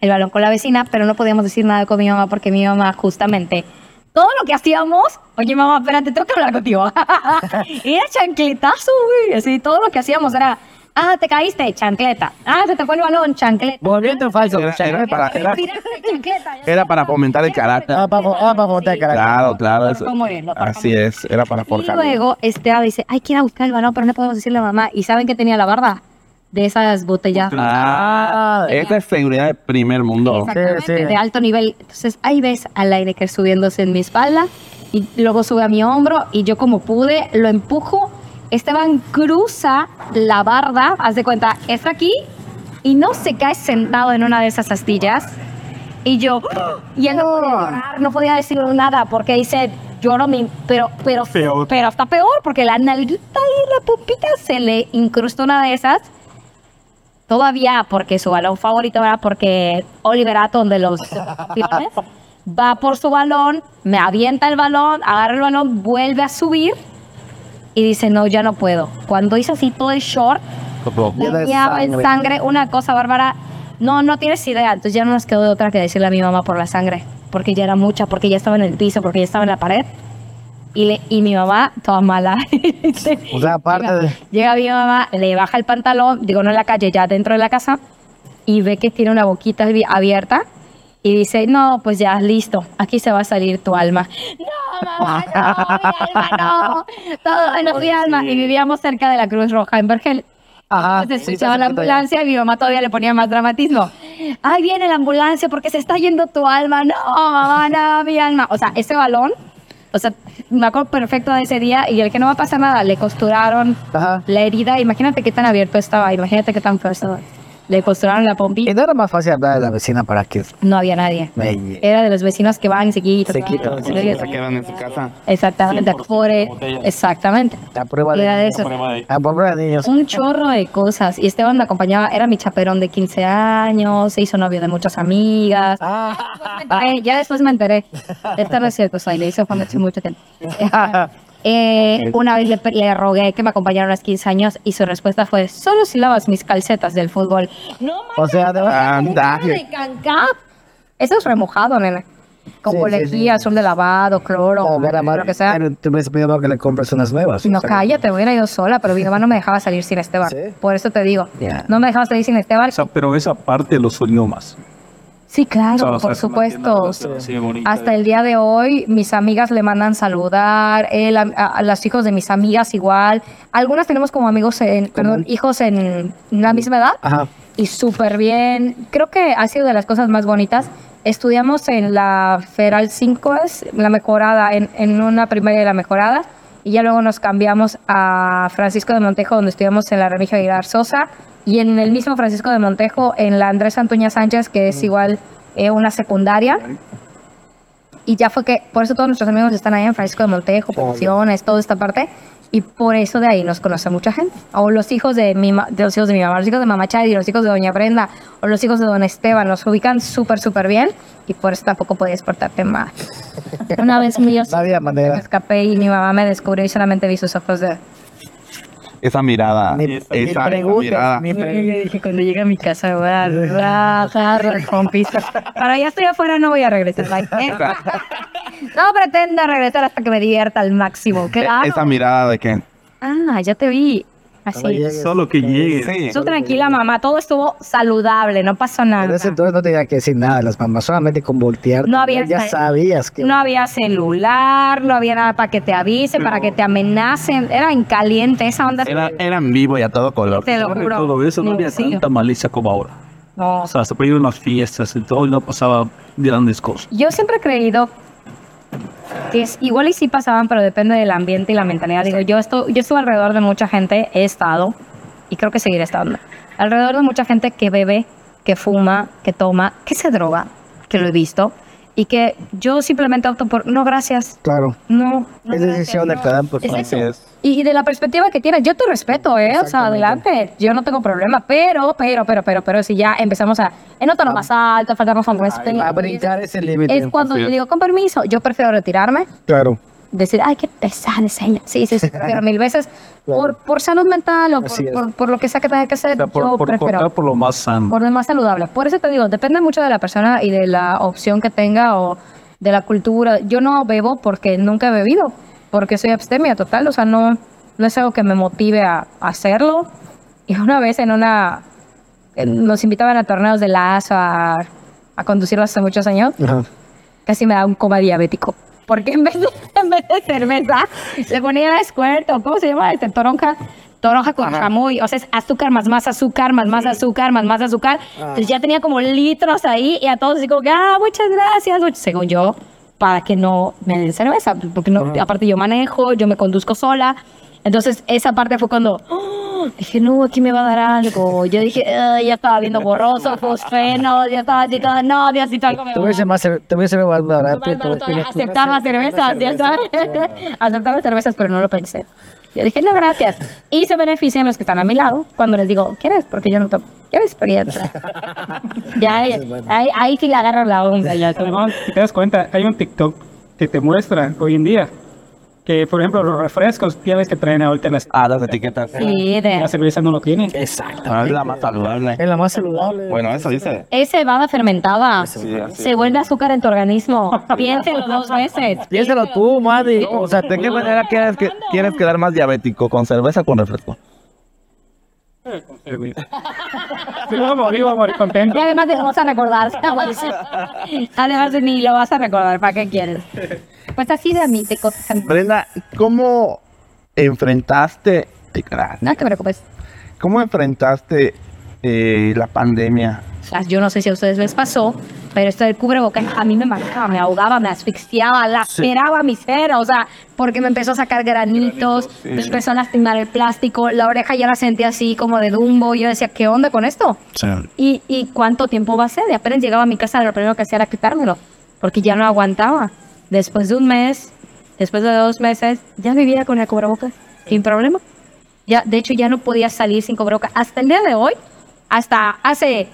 el balón con la vecina, pero no podíamos decir nada con mi mamá porque mi mamá justamente. Todo lo que hacíamos, oye mamá, espérate, tengo que hablar contigo. era chancletazo, güey. Así, todo lo que hacíamos era, ah, te caíste, chancleta. Ah, se te fue el balón, chancleta. Volviendo en falso. Era, era para, era, era para fomentar el carácter. Ah, para, ah, para botar el carácter. Claro, claro. eso- Así es, era para Y forjar. luego Esteban dice, hay que ir a buscar el balón, pero no podemos decirle a mamá. ¿Y saben que tenía la barda? De esas botellas. Ah, esta es seguridad de primer mundo. Exactamente, Sí, sí. de alto nivel. Entonces ahí ves al aire que subiéndose en mi espalda y luego sube a mi hombro y yo como pude lo empujo. Esteban cruza la barda, haz de cuenta, está aquí y no se cae sentado en una de esas astillas. Y yo, y él no podía llorar, no podía decir nada porque dice, lloro, mi, pero, pero, Peor. pero está peor porque la nalguita y la pupita se le incrustó una de esas todavía porque su balón favorito era porque Oliver Atom de los va por su balón, me avienta el balón, agarra el balón, vuelve a subir y dice, no, ya no puedo. Cuando hizo así todo el short, bañaba en sangre. sangre, una cosa bárbara. No, no tienes idea. Entonces ya no nos quedó de otra que decirle a mi mamá por la sangre, porque ya era mucha, porque ya estaba en el piso, porque ya estaba en la pared. Y, le, y mi mamá, toda mala. O sea, aparte llega, de- llega mi mamá, le baja el pantalón, digo, no en la calle, ya dentro de la casa, y ve que tiene una boquita abi- abierta. Y dice, no, pues ya, listo, aquí se va a salir tu alma. No, mamá, no, mi alma, no. Todo menos mi alma. Y vivíamos cerca de la Cruz Roja en Vergel. Ajá. Entonces sí, escuchaba está la ambulancia y mi mamá todavía le ponía más dramatismo. Ay, viene la ambulancia porque se está yendo tu alma. No, mamá, no, mi alma. O sea, ese balón, o sea, me acuerdo perfecto de ese día y el que no va a pasar nada, le costuraron Ajá. la herida. Imagínate qué tan abierto estaba, imagínate qué tan feo estaba. Le costuraron la Y pompita. no era más fácil hablar de la vecina para que No había nadie. me... Era de los vecinos que van y se quitan. Se quitan, Sí, Se quedan en su casa. Exactamente. Por el- exactamente. La prueba Era de de... eso. La prueba de niños. Un chorro de cosas. Y Esteban me acompañaba, era mi chaperón de 15 años, se hizo novio de muchas amigas. Ah, ya después me enteré. Esto no es cierto, soy, le hizo cuando hace mucho tiempo. Eh, una vez le, le rogué que me acompañara a los 15 años y su respuesta fue, solo si lavas mis calcetas del fútbol. No, o sea, de. Anda. de. Eso es remojado, nene. Con Sí, sí, polejía, sí. de lavado, cloro, No, ver, amor, lo que sea. pero Te hubiese pedido que le compres unas nuevas. No, O sea, cállate, hubiera ido sola, pero mi mamá no me dejaba salir sin Esteban. ¿Sí? Por eso te digo, no me dejaba salir sin Esteban. O sea, pero esa parte los unió más. Sí, claro, por supuesto. Hasta el día de hoy, mis amigas le mandan saludar, él, a, a- a los hijos de mis amigas igual. Algunas tenemos como amigos, en, perdón, hijos en la misma edad Ajá. y súper bien. Creo que ha sido de las cosas más bonitas. Estudiamos en la Federal 5, es la mejorada, en, en una primaria de la mejorada. Y ya luego nos cambiamos a Francisco de Montejo, donde estudiamos en la Remigio Aguilar Sosa. Y en el mismo Francisco de Montejo, en la Andrés Antuña Sánchez, que es igual eh, una secundaria. Y ya fue que, por eso todos nuestros amigos están ahí en Francisco de Montejo, pensiones, toda esta parte. Y por eso de ahí nos conoce mucha gente. O los hijos de, mi, de los hijos de mi mamá, los hijos de mamá Chadi, los hicos de doña Brenda, o los hijos de don Esteban, nos ubican súper, súper bien. Y por eso tampoco podías portarte mal. Una vez mío me escapé y mi mamá me descubrió y solamente vi sus ojos de... Esa mirada. Ni- esa, ni esa preguntes, mirada. ni pre- Yo dije, cuando llegue a mi casa voy a bajar con pista. Para ya estoy afuera, no voy a regresar. ¿eh? No pretenda regresar hasta que me divierta al máximo. Claro. Esa mirada de que Ah, ya te vi. Así. Solo que llegue. Sí. Tú tranquila, mamá, todo estuvo saludable, no pasó En nada. ese entonces no tenía que decir nada a las mamás, solamente con voltear. No había- Ya sabías que. No había celular, no había nada para que te avise, para que te amenacen. Era en caliente esa onda. Era, era en vivo y a todo color. Te lo juro. todo eso no había tanta malicia como ahora. No. O sea, se a unas fiestas y todo y no pasaba grandes cosas. Yo siempre he creído es, igual y sí pasaban, pero depende del ambiente y la mentalidad. Digo, yo, estoy, yo estuve alrededor de mucha gente, he estado, y creo que seguiré estando, alrededor de mucha gente que bebe, que fuma, que toma, que se droga, que lo he visto, y que yo simplemente opto por, no, gracias, Claro. no. no, Es decisión de no". cada es. Y, de la perspectiva que tienes, yo te respeto, ¿eh? O sea, adelante, yo no tengo problema, pero, pero, pero, pero, pero, si ya empezamos a, en un tono más alto, faltarnos con respeto. A brincar ese límite. Es cuando yo digo, con permiso, yo prefiero retirarme, Claro. Decir, ay, qué pesada seña. Sí, sí, sí, pero mil veces por, por salud mental o por, por, por lo que sea que tenga que hacer, O sea, por, yo por prefiero por lo más sano. por lo más saludable. Por eso te digo, depende mucho de la persona y de la opción que tenga o de la cultura. Yo no bebo porque nunca he bebido, porque soy abstemia total, o sea, no, no es algo que me motive a, a hacerlo. Y una vez en una, en- nos invitaban a torneos de lazo a, a conducirlo hace muchos años, Ajá. casi me da un coma diabético. Porque en vez de, en vez de cerveza, le ponía squirt o ¿cómo se llama? Este, toronja. Toronja con chamoy. O sea, es azúcar más más azúcar, más más azúcar, más más azúcar. Entonces ya tenía como litros ahí y a todos así como, que, ah, muchas gracias. much-". Según yo, para que no me den cerveza. Porque no, aparte yo manejo, yo me conduzco sola. Entonces esa parte fue cuando ¡oh! Dije, no, aquí me va a dar algo. Yo dije, "Ay, ya estaba viendo borroso, fosfeno, ya estaba así, todo, no, Diosito, algo me Te va a hubiese más, te hubiese más barato. Más aceptar las cervezas, ya sabes. Aceptar las cervezas, pero no lo pensé. Yo dije, no, gracias. Y se benefician los que están a mi lado cuando les digo, ¿quieres? Porque yo no tomo. ¿Quieres? Porque ya no tomo. Ya, ahí, ahí, sí le agarro la onda. Ya, si te das cuenta, hay un TikTok que te muestra hoy en día que, por ejemplo, los refrescos, ves que traen ahorita las, Ah, las etiquetas. Sí, de, la cerveza no lo tienen. Ah, Es la más saludable. Es la más saludable. Bueno, eso dice. es cebada fermentada. Sí, así Se vuelve azúcar en tu organismo. Piénselo dos veces. Piénsalo tú, Maddy. O sea, ¿de qué manera quieres, que, quieres quedar más diabético? ¿Con cerveza o con refresco? No, morir, voy a morir contento. Y además de lo vas a recordar. Además de ni lo vas a recordar. ¿Para qué quieres? Pues así de a mí, de cosas. Brenda, ¿cómo enfrentaste, te creas, No te preocupes. cómo enfrentaste eh, la pandemia? O sea, yo no sé si a ustedes les pasó, pero esto del cubrebocas a mí me marcaba, me ahogaba, me asfixiaba, laceraba mi cera, o sea, porque me empezó a sacar granitos, me empezó a lastimar el plástico, la oreja ya la sentía así como de dumbo, yo decía, ¿qué onda con esto? ¿Y, ¿Y cuánto tiempo va a ser? Y apenas llegaba a mi casa, lo primero que hacía era quitármelo, porque ya no aguantaba. Después de un mes, después de dos meses, ya vivía con el cubrebocas, sin problema. Ya, de hecho, ya no podía salir sin cubrebocas. Hasta el día de hoy, hasta hace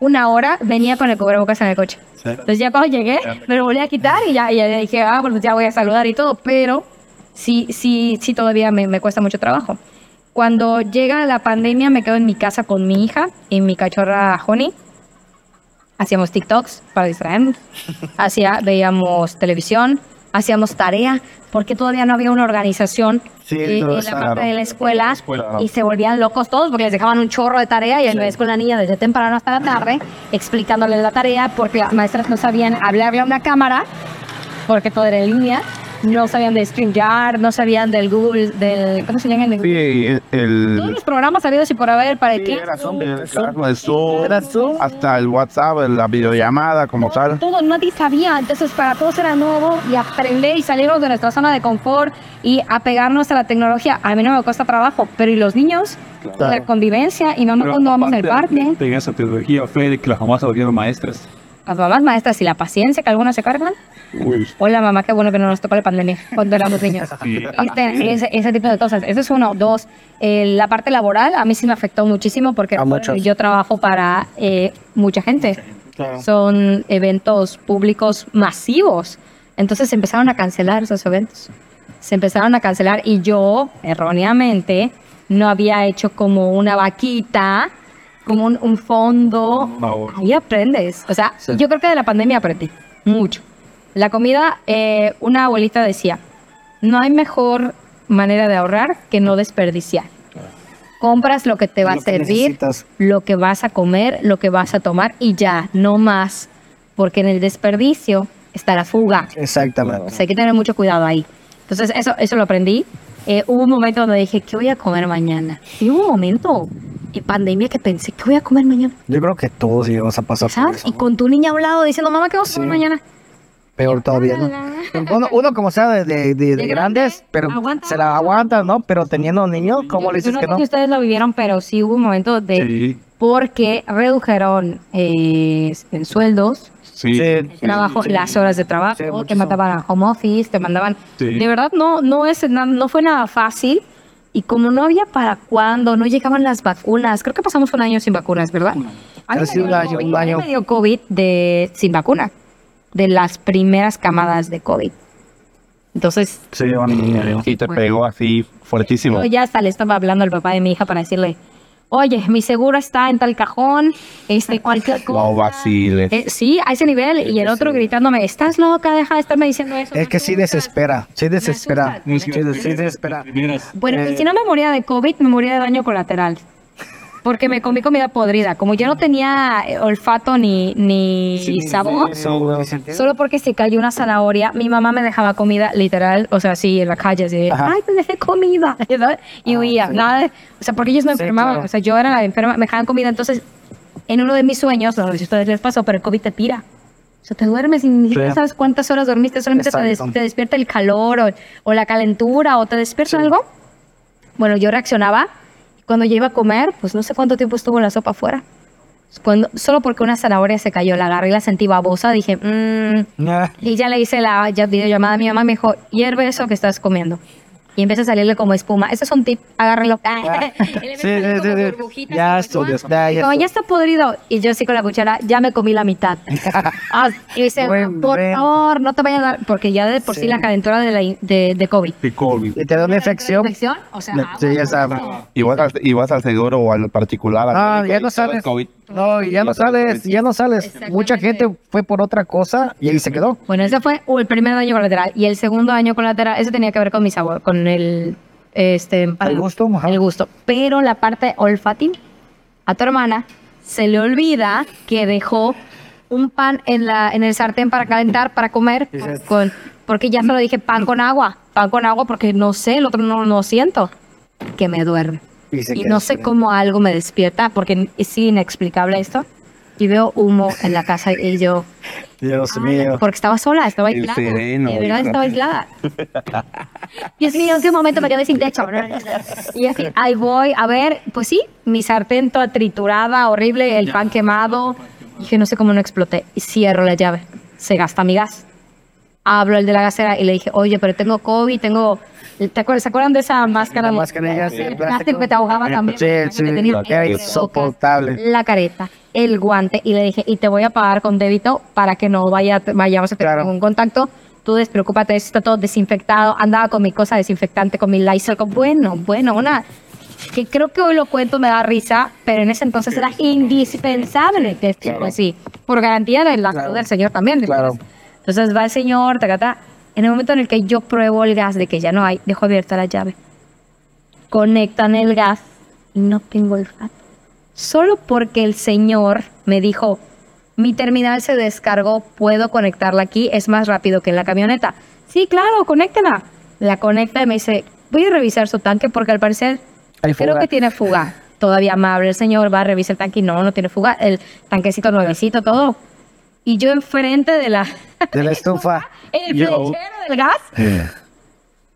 una hora, venía con el cubrebocas en el coche. Entonces ya cuando llegué, me lo volví a quitar y ya, y ya dije, ah, pues ya voy a saludar y todo, pero sí, sí, sí todavía me, me cuesta mucho trabajo. Cuando llega la pandemia, me quedo en mi casa con mi hija y mi cachorra Honey. Hacíamos TikToks para distraernos. Hacía, veíamos televisión, hacíamos tarea, porque todavía no había una organización Sí, en la parte de la escuela y se volvían locos todos porque les dejaban un chorro de tarea y en vez con la niña desde temprano hasta la tarde explicándoles la tarea porque las maestras no sabían hablarle a una cámara porque todo era en línea, no sabían de StreamYard, no sabían del Google, del ¿cómo se llama? El- Sí, Todos el, los programas sabidos y por haber para el que el claro, el Zoom, hasta el WhatsApp, la videollamada como tal. todo nadie sabía, entonces para todos era nuevo y aprender y salirnos de nuestra zona de confort y apegarnos a la tecnología. A mí no me cuesta trabajo, pero ¿y los niños? La convivencia y Pero cuando vamos al parque, De esa tecnología fue de que las mamás se volvieron maestras. Las mamás maestras y la paciencia que algunas se cargan. Uy. Hola mamá, qué bueno que no nos tocó la pandemia cuando éramos niños. Este, ese, ese tipo de cosas. Eso es uno. Dos, eh, la parte laboral a mí sí me afectó muchísimo porque muchos. yo trabajo para eh, mucha gente. Son eventos públicos masivos. Entonces se empezaron a cancelar esos eventos. Se empezaron a cancelar y yo, erróneamente, no había hecho como una vaquita, como un, un fondo. favor. Ahí aprendes. O sea, yo creo que de la pandemia aprendí mucho. La comida, eh, una abuelita decía, no hay mejor manera de ahorrar que no desperdiciar. compras lo que te va Lo a servir, necesitas. lo que vas a comer, lo que vas a tomar y ya, no más. Porque en el desperdicio está la fuga. O Exactamente. sea, hay que tener mucho cuidado ahí. Entonces, eso, eso lo aprendí. Eh, hubo un momento donde dije, ¿qué voy a comer mañana? Y hubo un momento en pandemia que pensé, ¿qué voy a comer mañana? Yo creo que todos íbamos a pasar por ¿Sabes? eso. Y con tu niña a un lado diciendo, mamá, ¿qué vamos a comer Sí. mañana? Peor todavía, ¿no? Uno, uno como sea de, de, de- de De grandes, grande, pero aguanta. se la aguanta, ¿no? Pero teniendo niños, ¿cómo le Yo dices no que sé no? si ustedes lo vivieron, pero sí hubo un momento de... Sí. Porque redujeron eh, en sueldos, Sí. Sí, trabajo, las horas de trabajo, Sí, te mandaban a home office, te mandaban... Sí. De verdad, no, no, es, no fue nada fácil. Y como no había para cuándo, no llegaban las vacunas. Creo que pasamos un año sin vacunas, ¿verdad? A mí Casi me un año, COVID, un año. me dio COVID de, sin vacuna. De las primeras camadas de COVID. Entonces, Sí, bueno, Y te Bueno. pegó así fuertísimo. yo ya hasta le estaba hablando al papá de mi hija para decirle, oye, mi seguro está en tal cajón, este, cualquier cosa. No vaciles. Eh, sí, a ese nivel. Y el otro gritándome, estás loca, deja de estarme diciendo eso. Es que sí desespera, sí desespera. Sí, des- sí desespera. Bueno, Eh, y si no me moría de COVID, me moría de daño colateral. Porque me comí comida podrida. Como yo no tenía eh, olfato ni, ni sabor, solo porque se cayó una zanahoria, mi mamá me dejaba comida literal, o sea, así en la calle, así, de, Ajá. ay, te dejé comida. Y huía, nada, o sea, porque ellos me Sí, enfermaban, claro. o sea, yo era la enferma, me dejaban comida, entonces, en uno de mis sueños, no sé si a ustedes les pasó, pero el COVID te tira. O sea, te duermes y ni siquiera Sí. sabes cuántas horas dormiste, solamente te, des- te despierta el calor o, o la calentura o te despierta algo. Bueno, yo reaccionaba. Cuando yo iba a comer, pues no sé cuánto tiempo estuvo la sopa afuera. Cuando, solo porque una zanahoria se cayó, la agarré y la sentí babosa, dije, mmm. Y ya le hice la ya, videollamada a mi mamá, me dijo, hierve eso que estás comiendo. Y empieza a salirle como espuma. Ese es un tip, agárrelo. Y le Sí, sí, como sí, burbujitas Ya estudias, espuma. ya, ya Como ya está podrido. Y yo así con la cuchara, ya me comí la mitad. Ah, y dice, Buen por bebé. favor, no te vayas a dar, porque ya de por sí, Sí. la calentura de, la, de, de COVID. De COVID. Y te da una infección. ¿Infección? O sea, Sí, ya sabes. Y vas, al, y vas al seguro o al particular. Ah, médico, ya no sales. COVID. No, ya no sales, ya no sales. Mucha gente fue por otra cosa y ahí se quedó. Bueno, ese fue uh, el primer daño colateral. Y el segundo daño colateral, ese tenía que ver con mi sabor, con el, este, El gusto, ajá. el gusto. Pero la parte olfativa, a tu hermana se le olvida que dejó un pan en la en el sartén para calentar, para comer, con, porque ya se lo dije, pan con agua, pan con agua, porque no sé, el otro no lo siento, que me duerme. Y Y no sé cómo algo me despierta, porque es inexplicable esto. Y veo humo en la casa y yo, Dios mío. porque estaba sola, estaba El aislada. sereno, de verdad estaba aislada. Dios mío, ¿en qué momento me quedé sin techo? Y así, ahí voy, a ver, pues sí, mi sartén toda triturada, horrible, el pan quemado. Dije, no sé cómo no exploté. Y cierro la llave. Se gasta mi gas. Hablo al de la gasera y le dije, oye, pero tengo COVID, tengo... ¿Te acuerdas, ¿Se acuerdan de esa máscara? La mascarilla, sí, el plástico. que te ahogaba también. Sí, sí, Que tenía el insoportable. la careta, el guante y le dije, y te voy a pagar con débito para que no vaya, vayamos a tener Claro. ningún contacto. Tú despreocúpate, está todo desinfectado. Andaba con mi cosa desinfectante, con mi Lysol. con- Bueno, bueno, una que creo que hoy lo cuento me da risa, pero en ese entonces era indispensable que esto fue así, por garantía de la salud del señor también. Claro. Entonces va el señor, tacata. En el momento en el que yo pruebo el gas de que ya no hay, dejo abierta la llave. Conectan el gas y no tengo el gas. Solo porque el señor me dijo, mi terminal se descargó, puedo conectarla aquí, es más rápido que en la camioneta. Sí, claro, conéctela. La conecta y me dice, voy a revisar su tanque porque al parecer Hay creo fuga. que tiene fuga. Todavía amable el señor, va a revisar el tanque y no, no tiene fuga. El tanquecito nuevecito, todo. Y yo enfrente de la... De la estufa. el Yo- flechero del gas.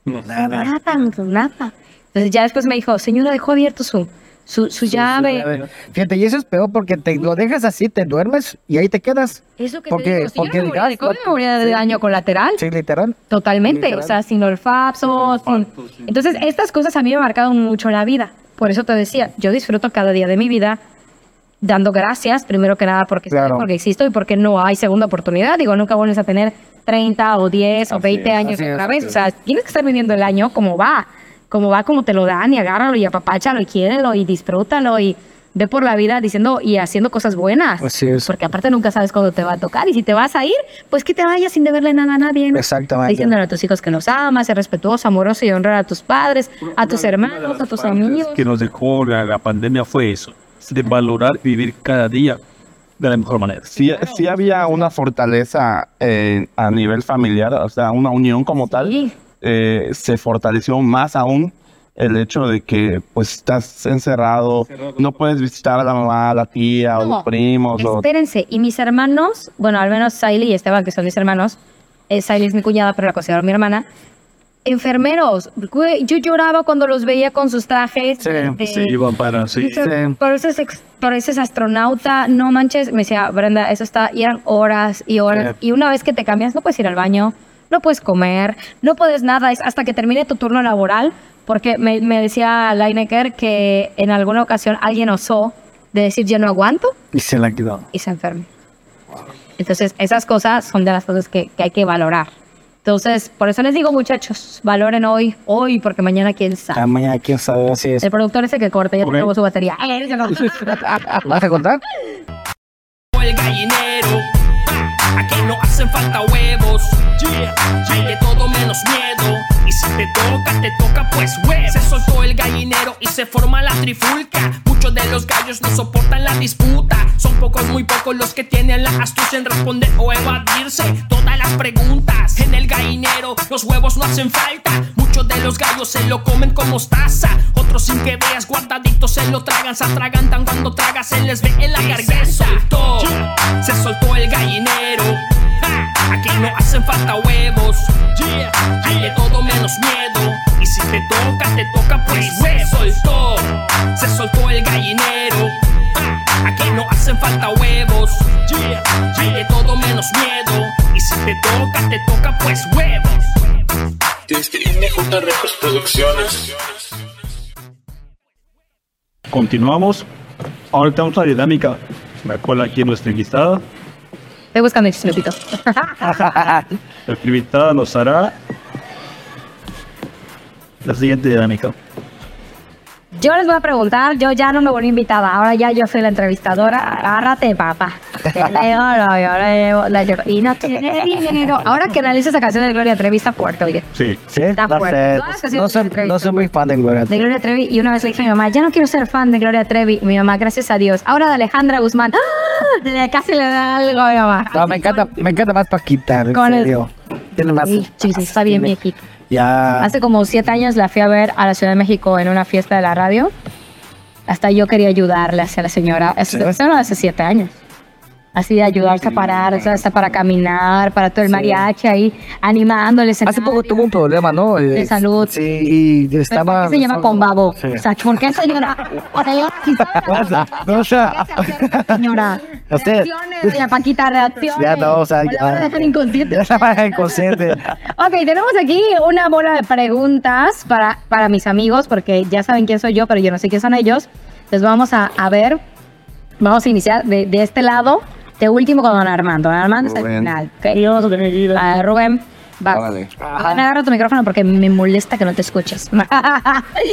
Nada, nada. Entonces ya después me dijo, señora, dejó abierto su, su, su llave. Fíjate, y eso es peor porque te lo dejas así, te duermes y ahí te quedas. Eso que Porque- te digo, si yo porque me el moría gas de COVID, no- me moría de daño colateral. Sí, literal. Totalmente, Literal. o sea, sin olfato. sin- Entonces, estas cosas a mí me marcaron mucho la vida. Por eso te decía, yo disfruto cada día de mi vida dando gracias, primero que nada, porque, estoy, porque existo y porque no hay segunda oportunidad. Digo, nunca vuelves a tener 30 o 10 o 20 años así es, otra vez. así O sea, tienes que estar viviendo el año como va, como va, como te lo dan y agárralo y apapáchalo y quiérelo y disfrútalo y ve por la vida diciendo y haciendo cosas buenas. Así es. Porque aparte nunca sabes cuándo te va a tocar. Y si te vas a ir, pues que te vayas sin deberle nada a nadie. ¿no? Exactamente. Diciéndole a tus hijos que los amas, ser respetuoso, amoroso y honrar a tus padres, a tus hermanos, a tus amigos. que nos dejó la, la pandemia fue eso, de valorar vivir cada día de la mejor manera. Sí, sí había una fortaleza eh, a nivel familiar, o sea, una unión como tal. Sí. Eh, se fortaleció más aún el hecho de que pues estás encerrado, no puedes visitar a la mamá, a la tía o No, los primos. O, Espérense, y mis hermanos, bueno, al menos Siley y Esteban, que son mis hermanos, eh, Siley es mi cuñada, pero la considero mi hermana, enfermeros. Yo lloraba cuando los veía con sus trajes. Sí, de- Sí, iban para, sí. Dice, Sí. Pareces, ex- pareces astronauta, no manches. Me decía, Brenda, eso está, y eran horas y horas. Y una vez que te cambias, no puedes ir al baño, no puedes comer, no puedes nada, es hasta que termine tu turno laboral. Porque me, me decía Lineker que en alguna ocasión alguien osó de decir yo no aguanto Y se la quedó. y se enferme. Entonces, esas cosas son de las cosas que, que hay que valorar. Entonces, por eso les digo, muchachos, valoren hoy, hoy, porque mañana quién sabe. Ah, mañana quién sabe así es. El productor ese que corta, ya Ok. tengo su batería. ¿Vas a contar? el gallinero. Aquí no hacen falta huevos. Hay de todo menos miedo. Y si te toca, te toca pues huevos. Se soltó el gallinero y se forma la trifulca. Muchos de los gallos no soportan la disputa. Son pocos, muy pocos los que tienen la astucia en responder o evadirse todas las preguntas. En el gallinero los huevos no hacen falta. Muchos de los gallos se lo comen con mostaza. Otros sin que veas guardaditos se lo tragan. Se atragantan cuando traga, se les ve en la garganta. Se soltó, se soltó el gallinero. Ja, Aquí no hacen falta huevos. Hay de todo menos miedo. Y si te toca, te toca pues se soltó. Se soltó el gallinero. Aquí no hacen falta huevos. Hay de todo menos miedo. Y si te toca, te toca pues huevos. Desde Records Producciones. Continuamos. Ahora tenemos la dinámica. La cual aquí nuestra invitada. Estoy buscando el chismecito. La invitada nos hará la siguiente dinámica. Yo les voy a preguntar, yo ya no me volví invitada, ahora ya yo soy la entrevistadora. Agárrate, papá. Te leo, lo- yo leo, la lloro. Y no tiene dinero. Ahora que analizo esa canción de Gloria Trevi está fuerte, oye. Sí. Sí, Está no fuerte. No soy, Trevi no soy muy fan de Gloria. de Gloria Trevi y una vez le dije a mi mamá, ya no quiero ser fan de Gloria Trevi. Mi mamá, gracias a Dios. Ahora de Alejandra Guzmán. ¡Ah! Casi le da algo a mi mamá. No, me encanta, me encanta más Paquita, en Con el- serio. Tiene más. Sí, sí, sí, está bien viejito. Ya. Hace como siete años la fui a ver a la Ciudad de México en una fiesta de la radio. Hasta yo quería ayudarle hacia la señora. Eso era hace siete años. Así de ayudarse a parar, o sea, hasta para caminar, para todo el mariachi ahí, animándoles. Hace poco tuvo un problema, ¿no? De Eh, salud. Sí, y estaba. ¿Por qué se llama con babo? Sí. O sea, ¿por qué señora? O sea, yo- No, o sea, señora. Usted- Reacciones, doña Paquita, reacciones. Ya no, o sea, la ya- van a dejar inconsciente. ya estaba inconsciente. Ok, tenemos aquí una bola de preguntas para, para mis amigos, porque ya saben quién soy yo, pero yo no sé quién son ellos. Entonces vamos a, a ver, vamos a iniciar de, de este lado, de último con don Armando. Don Armando es el final. ok. Ah, Rubén, vas. Órale. Rubén, agarra tu micrófono porque me molesta que no te escuches.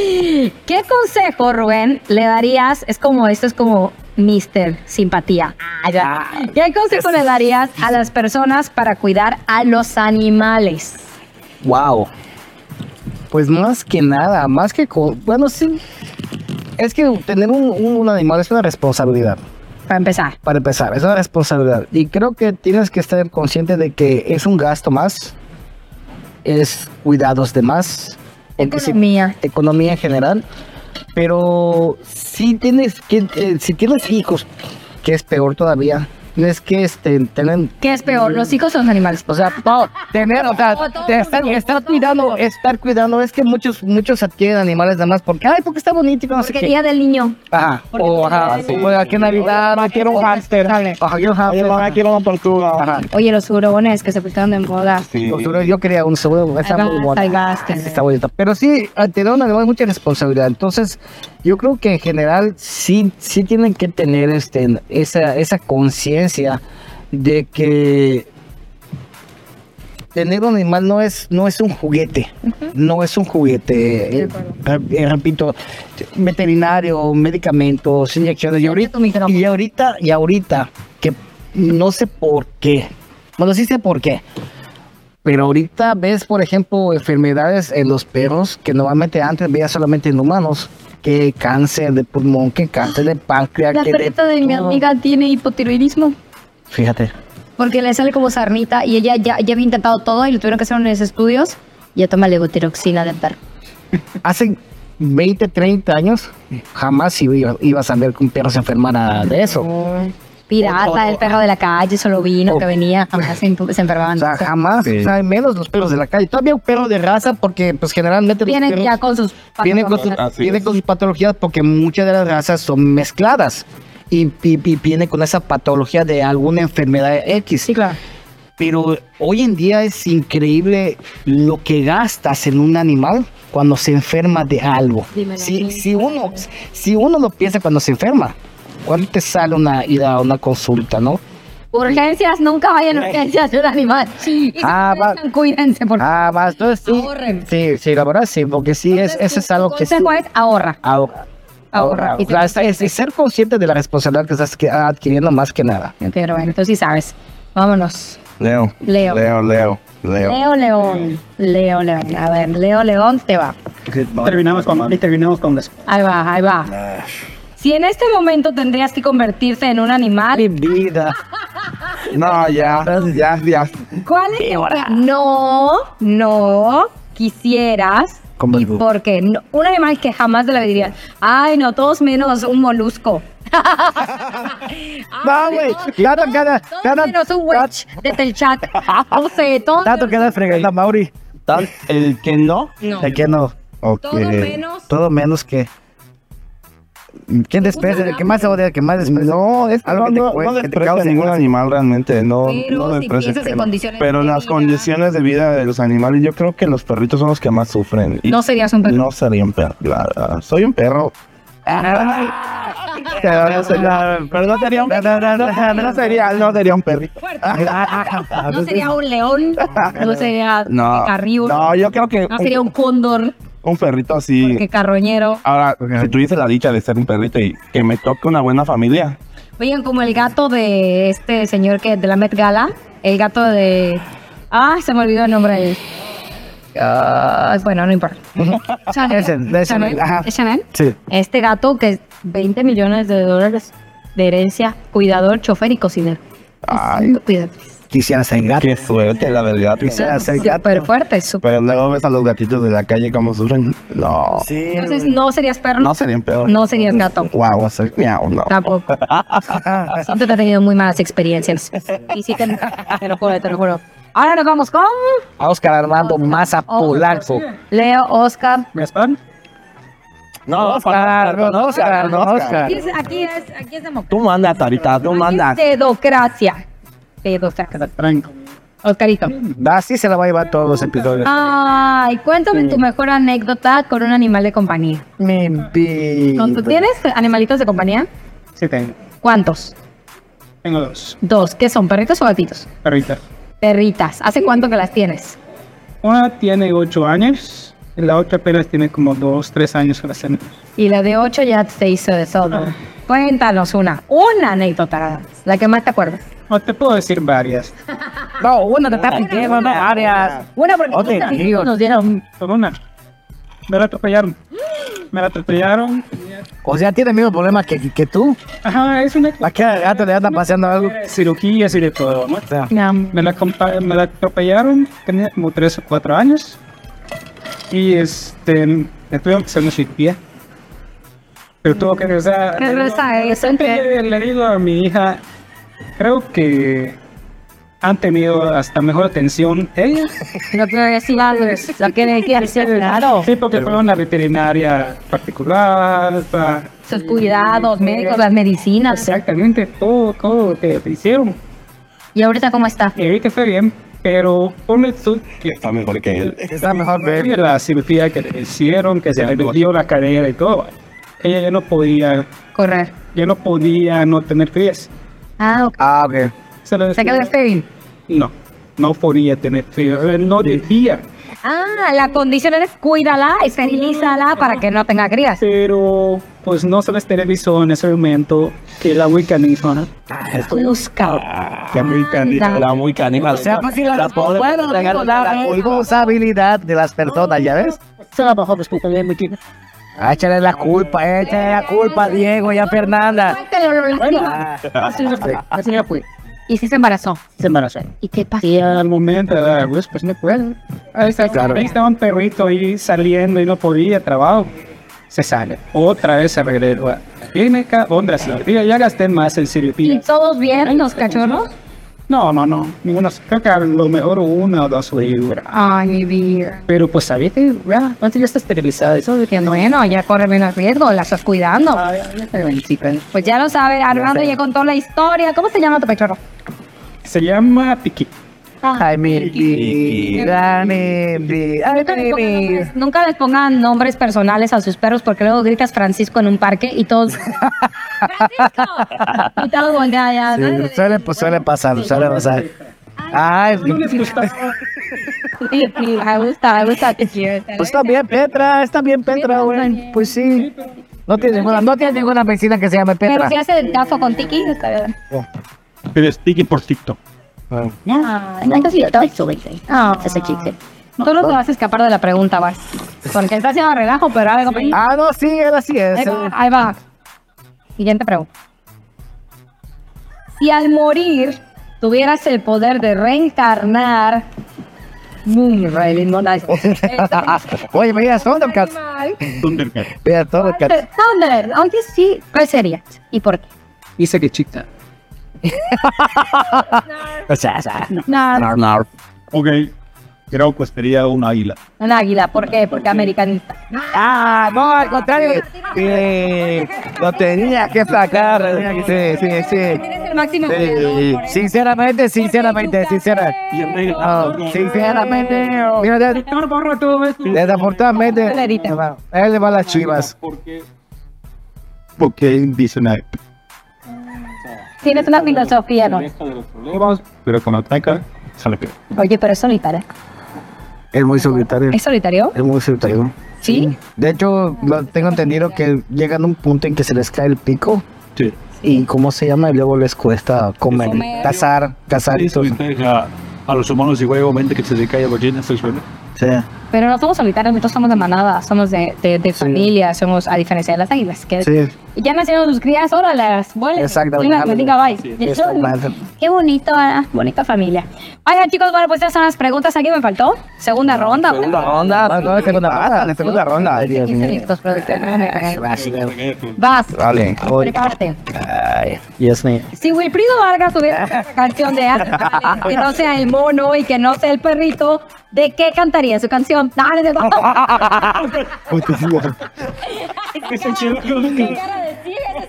¿Qué consejo, Rubén, le darías? Es como, esto es como Mister Simpatía. Ah, ya. ¿Qué consejo le darías a las personas para cuidar a los animales? Wow. Pues más que nada, más que con. Bueno, sí. Es que tener un, un animal es una responsabilidad. Para empezar. Para empezar, es una responsabilidad. Y creo que tienes que estar consciente de que es un gasto más, es cuidados de más, si- Economía. economía en general. Pero si tienes que, eh, si tienes hijos, que es peor todavía, tienes que este, tener ¿Qué es peor, los hijos o los animales? o sea, no, tener, o sea, te estar, estar cuidando, estar cuidando, es que muchos, muchos adquieren animales nada más porque, ay, porque está bonito no sé Porque qué. día del niño. Ajá, porque o ajá, o aquí Navidad, no quiero un hámster, ajá, quiero una tortuga. Ajá. Oye, los hurones que se pusieron de moda. Sí. Yo creo- Yo quería un seguro, está muy que- Está bonito. Pero sí, al tener un animal es mucha responsabilidad. Entonces, yo creo que en general sí, sí tienen que tener este, esa, esa conciencia de que tener un animal no es, no es un juguete. No es un juguete. Eh, eh, repito, veterinario, medicamentos, inyecciones. Y ahorita, y ahorita, y ahorita, que no sé por qué. Bueno, sí sé por qué. Pero ahorita ves, por ejemplo, enfermedades en los perros que normalmente antes veía solamente en humanos. Que cáncer de pulmón, que cáncer de páncreas. La que perrita de mi amiga tiene hipotiroidismo. Fíjate. Porque le sale como sarnita y ella ya, ya había intentado todo y le tuvieron que hacer unos estudios. Y ya toma levotiroxina de perro. Hace 20, 30 años, jamás iba, ibas a ver que un perro se enfermara de eso. O- Pirata, o- el perro de la calle, solo vino, o- que venía, jamás se, se enfermaban. sea, jamás, o sea, menos los perros de la calle. Todavía un perro de raza, porque pues generalmente los Vienen perros ya con sus vienen con, sus, vienen con sus patologías porque muchas de las razas son mezcladas y, y, y vienen con esa patología de alguna enfermedad X. Sí, claro. Pero hoy en día es increíble lo que gastas en un animal cuando se enferma de algo. Si, si, uno, si uno lo piensa cuando se enferma, ¿cuánto te sale una ida a una consulta, no? Urgencias, nunca vayan a urgencias de un animal. Y Ah, va- cuídense, por Ah, más, entonces sí. Ahorren. Sí, sí, la verdad sí, porque sí, es, eso es algo que sí. es ahorra. Ahorra. Ahorra. Y O sea, es, es- es ser consciente de la responsabilidad que estás adquiriendo más que nada. Pero bueno, entonces sí sabes. Vámonos. Leo. Leo. Leo, Leo, Leo. Leo León. Leo León. A ver, Leo León te va. Terminamos con, y terminamos con las Ahí va, ahí va. Si en este momento tendrías que convertirte en un animal, Mi vida. No, ya, ya, ya. ¿cuál es el que no, no quisieras? ¿Y el por qué? No, un animal que jamás te la dirías. Ay, no, todos menos un molusco. No, güey. Gato cada, Todos cada, menos un wedge desde el chat. No sé, todos gato cada fregada, Mauri. Tal, el que no. No. ¿De qué no? Ok. Todo menos. Todo menos que. ¿Quién desprecia? ¿El que más se odia? ¿El que más desprecia? No, es Algo no, que te no, no cause ningún animal realmente, no, Pero no si en pero- condiciones Pero de las vida. condiciones de vida de los animales, yo creo que los perritos son los que más sufren. y No serías un perro. No sería un perro. Soy un perro. Pero no sería, un no sería, no sería un perrito. No sería un león, no sería No, un carrío, no, yo creo que no sería un cóndor, un perrito así. que carroñero. Ahora, si tuviese la dicha de ser un perrito y que me toque una buena familia, Oigan, como el gato de este señor que de la Met Gala, el gato de... Ah, se me olvidó el nombre de él. Ah, bueno, no importa. Chanel. Chanel. Sí. Este gato que es 20 millones de dólares de herencia, cuidador, chofer y cocinero. Ay. Cuidado. Quisiera ser gato. qué suerte, la verdad. Quisiera ser gato. Súper fuerte, súper. Pero luego ves a los gatitos de la calle como sufren. No, Sí. Entonces, no serías perro, no serían peor. no serías gato. Guau, soy miau, no. Tampoco. Siempre te he tenido muy malas experiencias. Y sí, te, te lo juro, te lo juro. Ahora nos vamos con A Oscar Armando Maza Polanco. Leo, Oscar. Gaspar. No, Oscar, no, Oscar, no, Oscar. Aquí es, aquí es, aquí es democracia. Tú mandas, Tarita, tú mandas. Dedocracia. Dedocracia. Franco. Oscarito. Así se la va a llevar todos los episodios. Ay, cuéntame tu mejor anécdota con un animal de compañía. Mi vida. ¿Con- ¿Tú tienes animalitos de compañía? Sí, tengo. ¿Cuántos? Tengo dos. Dos. ¿Qué son? ¿Perritos o gatitos? Perritas. Perritas. ¿Hace cuánto que las tienes? Una tiene ocho años. Y la otra apenas tiene como dos, tres años que la tenemos. Y la de 8 ya se hizo de todo. Cuéntanos una, una anécdota, la que más te acuerdas. O te puedo decir varias. No, una te está pidiendo, no, varias. Una porque digo. nos dieron. Con una. Me la atropellaron. Me la atropellaron. O sea, tiene el mismo problema que, que tú. Ajá, es una ¿A qué gato le anda pasando algo? cirugías y de todo. ¿no? O sea, Me la, me la atropellaron, tenía como 3 o 4 años. Y este, le tuvieron que hacer una cirugía. Pero tuvo que regresar. ¿Qué regresa eso? Siempre le digo a mi hija, creo que han tenido hasta mejor atención ella. No quiero decir algo, lo que decir, claro. Sí, porque fue una veterinaria particular. pa- Sus cuidados médicos, las medicinas. Exactamente, todo, todo lo que te hicieron. ¿Y ahorita cómo está? Y ahorita está bien, pero ponle tú que está mejor que él. está mejor ver. Y la cirugía que le hicieron, que se le dio la cadera y todo. Ella ya no podía, Correr. ya no podía no tener pies. Ah, ok. Ah, ok. Se le ¿Se quedó? No. no podía tener frío, no debía. Ah, la condición es cuídala, esterilízala para que no tenga crías. Pero pues no se les televisó en ese momento que la muy canija. Busca. La muy canija. La muy canija. O sea, pues si la, bueno, la, la responsabilidad de las personas, ¿ya ves? Ah, échale la culpa, échale la culpa a Diego y a Fernanda. Ah, Así ya fue. Y sí se embarazó. Se embarazó. ¿Y qué pasó? Y al momento de dar luz, pues no puede. Ahí, está, Claro. ahí estaba un perrito ahí saliendo y no podía, trabajo. Se sale. Otra vez se regresa. Clínica, otra cirugía. Ya gasté más en ¿Y cirugía. todos bien los cachorros? No, no, no. Ninguna. A lo mejor una o dos libras. Ay, mi vida. Pero pues sabía que ya, antes ya está esterilizada. Eso de que no. Bueno, ya corre menos riesgo, la estás cuidando. Ay, te ven, chica. Pues ya lo sabes, Armando ya contó la historia. ¿Cómo se llama tu cachorro? Se llama Piki. Ay, mi vida, mi vida, ay, mi vida. Nunca les pongan nombres personales a sus perros porque luego gritas Francisco en un parque y todos. ¡Francisco! Y todos voltean ya. Sí, suele, pues, suele pasar, suele pasar. Ay, ¿No les gustaba? Sí, sí, me gusta, me gusta. pues está bien, Petra, está bien, Petra, güey. Pues sí. No tienes ninguna, no tienes ninguna vecina que se llame Pero Petra. si hace el caso con Tiki, está bien. Pero sticky por TikTok. Ah, Ah, ese chiste. Tú no te vas a escapar de la pregunta, vas. Porque está haciendo relajo, pero algo. Ah, no, sí, él así es. Ahí va, ahí va. Siguiente pregunta. Si al morir tuvieras el poder de reencarnar. Muy Raven Monarch. Oye, mira, Thundercats. Thundercat. Mira, Thundercats. Thunder, aunque sí, ¿cuál sería? ¿Y por qué? Dice que chica. O sea, o sea. No, Ok. Creo que sería un águila. un águila, ¿por qué? Porque americanista. Ah, no, al contrario. Eh, lo tenía que sacar. Sí, sí, sí. Tienes el máximo. Sí, Sinceramente, sinceramente, sinceramente. No, sinceramente. Esto. desafortunadamente. Él le va a las chivas. Porque dice una Tienes una filosofía, ¿no? pero cuando ataca, sale peor. Oye, pero es solitario. Es muy solitario. ¿Es solitario? Es muy solitario. Sí. De hecho, lo tengo entendido que llegan a un punto en que se les cae el pico. Sí. Y cómo se llama, y luego les cuesta comer, Comer. cazar, cazar todo. deja a los humanos igualmente que se dedica a ballenas sexuales. Sí. Pero no somos solitarios, nosotros somos de manada, somos de, de, de familia, somos a diferencia de las águilas. Que Sí. Y ya nacieron sus crías, ahora las vuelven. Exactamente. Bye. Qué bonito, ah, bonita familia. Oigan, chicos, bueno, pues esas son las preguntas. Aquí me faltó. Segunda ronda. Segunda ronda, no, no, segunda ronda, segunda ronda. Ay, Dios mío. Vas. Vale. Prepárate. Ay, Dios mío. Si Wilfrido Vargas tuviera una canción de Ana, que no sea el mono y que no sea el perrito, ¿de qué cantaría su canción? Dale, de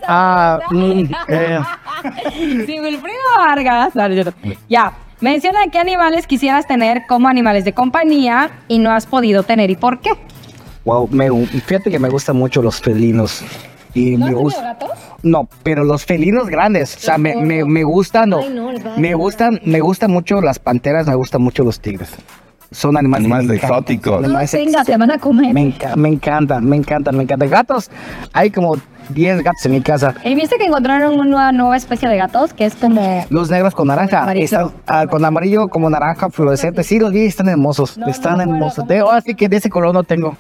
Ah, mm, eh, Wilfrido Vargas. No. Ya. Menciona qué animales quisieras tener como animales de compañía y no has podido tener y por qué. wow, me, fíjate que me gustan mucho los felinos. Y me gusta. gatos? No, pero los felinos grandes, o sea, me, me, me gustan, no, Ay, no, me gustan, me gustan mucho las panteras, me gustan mucho los tigres. Son animales, Animales me encantan. exóticos. Animales Venga, te van a comer. Me, enca- me encantan, me encantan, me encantan. Gatos, hay como 10 gatos en mi casa. ¿Y viste que encontraron una nueva especie de gatos que es como. Los negros con naranja, Amarillo. están, ah, con amarillo como naranja fluorescente. Sí, los vi, están hermosos, están hermosos. De, ahora sí que de ese color no tengo.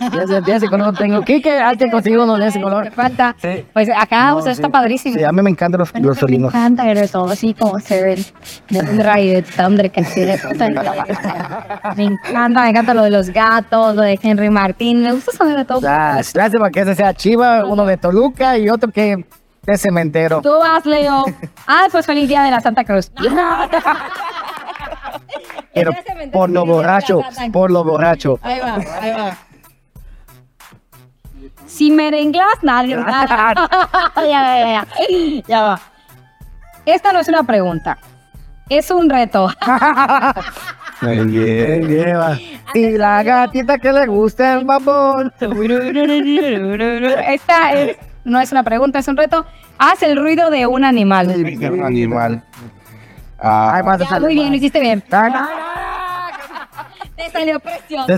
De ese, de ese color tengo. ¿Qué que antes consigo uno de ese Te color? falta. Sí. Pues acá, No, o sea, sí. está padrísimo. Sí, a mí me encantan los, los Me felinos. encanta ver todo así como se ven de un rayo de Thunder que de Me encanta, me encanta lo de los gatos, lo de Henry Martín. Me gusta saber de todo. Ah, lástima que ese sea Chiva, uno de Toluca y otro que de cementero. Tú vas, Leo. Ah, pues feliz día de la Santa Cruz. Pero por lo borracho, por lo borracho. Ahí va, ahí va. Si merenglas, nadie. ya, ya, ya, ya. Ya va. Esta no es una pregunta. Es un reto. Bien. Lleva. Y la gatita que le gusta el babón. Esta es, no es una pregunta, es un reto. Haz el ruido de un animal. Un animal. Ah, Ay, Ya, muy bien, lo hiciste bien. Ah, Te salió precioso. Te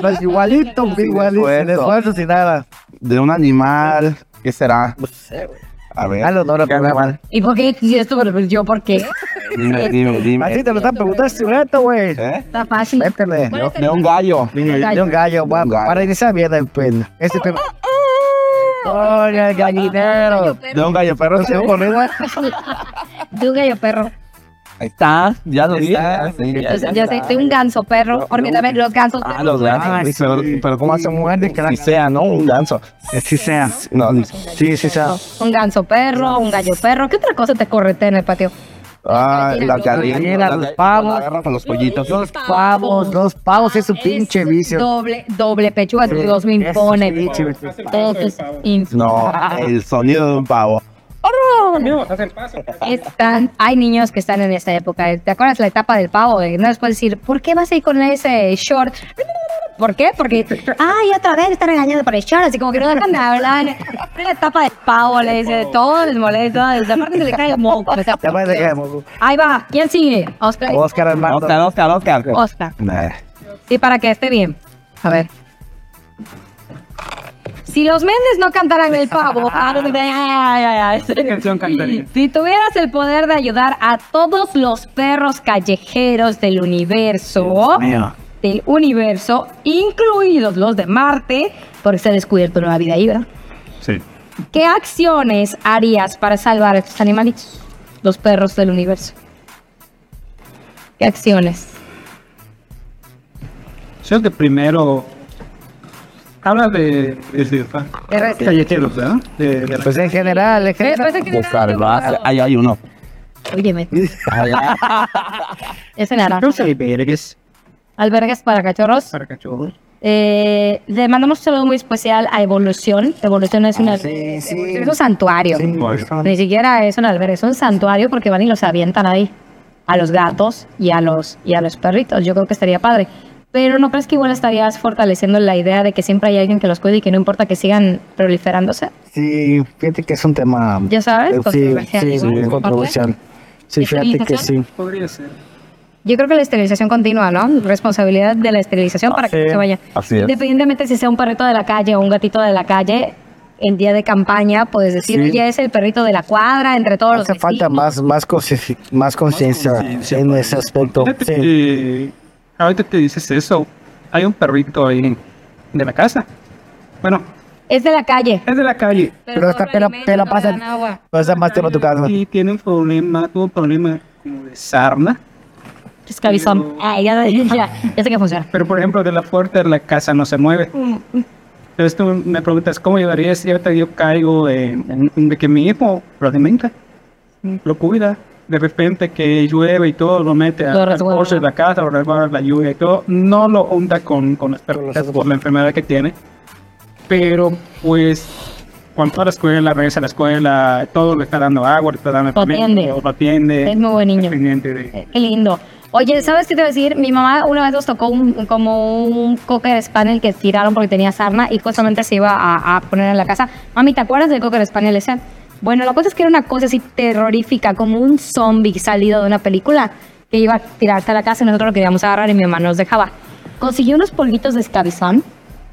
pues, igualito, igualito. Sin esfuerzo, sin nada. de un animal, ¿qué será? A ver. Dale honor al. ¿Y por qué hiciste esto? Pero yo, ¿por qué? Dime, dime, dime. Así te lo están preguntando este reto, güey. ¿Eh? Está fácil. Métele. ¿Cuál es el- De un gallo. De un gallo, para iniciar bien el pelo. Este tema. Oye, el gallinero. De un gallo, perro. ¿Se? De un gallo perro. Ahí está, ya lo vi. Está. Sí, ya- Entonces, ya sé, de un ganso perro, porque también los gansos Ah, los gansos. Pero, pero ¿cómo hace mujer que que sea, no? Un ganso. Sí sea. No, Sí, sí sea. Un ganso perro, un gallo perro. ¿Qué otra cosa te corretea en el patio? Ah, la gallina, los pavos. Con los pollitos. Los pavos, los pavos es su pinche vicio. Doble, doble pechuga, Dios me impone. No, el sonido de un pavo. El paso. Están, hay niños que están en esta época. ¿Te acuerdas la etapa del pavo? De no les puedes decir, ¿por qué vas a ir con ese short? ¿Por qué? Porque, ay, otra vez está regañando por el short, así como que no dejan de hablar. Es la etapa del pavo, le dice, todo les molesta, aparte se le cae moco. o sea, Ya me dejemos. Ahí va, ¿quién sigue? Oscar. Oscar, Oscar, Oscar. Oscar. Nah. Y para que esté bien. A ver. Si los Méndez no cantaran el pavo, ah, si tuvieras el poder de ayudar a todos los perros callejeros del universo, del universo, incluidos los de Marte, porque se ha descubierto nueva vida ahí, ¿verdad? Sí. ¿Qué acciones harías para salvar a estos animalitos? Los perros del universo. ¿Qué acciones? Yo que primero habla de, de, de- De callejeros, ¿verdad? De, de la- Pues en general, en general. Ahí hay uno. Óyeme. Yo sé albergues Albergues para cachorros. para cachorros. Eh, le mandamos un saludo muy especial a Evolución. Evolución es, una, sí, sí. Evolución es un santuario. Sí, Ni siquiera es un albergue, es un santuario porque van y los avientan ahí. A los gatos y a los, y a los perritos. Yo creo que estaría padre. Pero ¿no crees que igual estarías fortaleciendo la idea de que siempre hay alguien que los cuide y que no importa que sigan proliferándose? Sí, fíjate que es un tema. Ya sabes, eh, Sí, controversial. sí, sí, controversial. Sí, fíjate que sí. Podría ser. Yo creo que la esterilización continua, ¿no? Responsabilidad de la esterilización para que no se vaya. Así es. Independientemente si sea un perrito de la calle o un gatito de la calle, en día de campaña puedes decir, Sí. ya es el perrito de la cuadra, entre todos los Hace falta vecinos". más, más, consci- más conciencia en ese aspecto. Sí. Que ahorita que dices eso, hay un perrito ahí de la casa. Bueno, Es de la calle. es de la calle Pero esta pela, pela pasa. Pasa más tiempo en tu casa. y tiene un problema, tuvo un problema como de sarna. Esclavizón. Ay, ya, ya, ya, ya sé que funciona. Pero por ejemplo, de la puerta de la casa no se mueve. Entonces tú me preguntas, ¿cómo llevarías si ahorita yo caigo de, de que mi hijo lo alimenta, lo cuida? De repente que llueve y todo lo mete a las de la casa, lo resguarda la lluvia y todo. No lo junta con, con las perritas por la enfermedad que tiene. Pero pues cuando a la escuela, regresa a la escuela, todo le está dando agua, le está dando Lo atiende. lo atiende. Es muy buen niño. de- Eh, Qué lindo. Oye, ¿sabes qué te voy a decir? Mi mamá una vez nos tocó un, como un cocker spaniel que tiraron porque tenía sarna y justamente se iba a, a poner en la casa. Mami, ¿te acuerdas del cocker spaniel ese? Bueno, la cosa es que era una cosa así terrorífica, como un zombie salido de una película que iba a tirarse a la casa y nosotros lo queríamos agarrar y mi mamá nos dejaba. Consiguió unos polvitos de escabizón,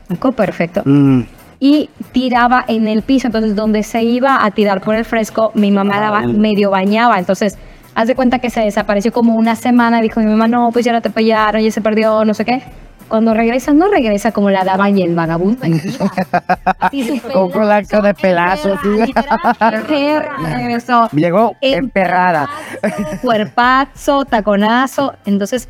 algo perfecto, Mm, y tiraba en el piso. Entonces, donde se iba a tirar por el fresco, mi mamá daba, medio bañaba. Entonces, haz de cuenta que se desapareció como una semana. Dijo mi mamá, no, pues ya la atropellaron, ya se perdió, no sé qué. Cuando regresa, no regresa como la daban y el vagabundo. Con cola de pelazos. Regresó. Llegó Em- emperrada. Cuerpazo, taconazo. Entonces,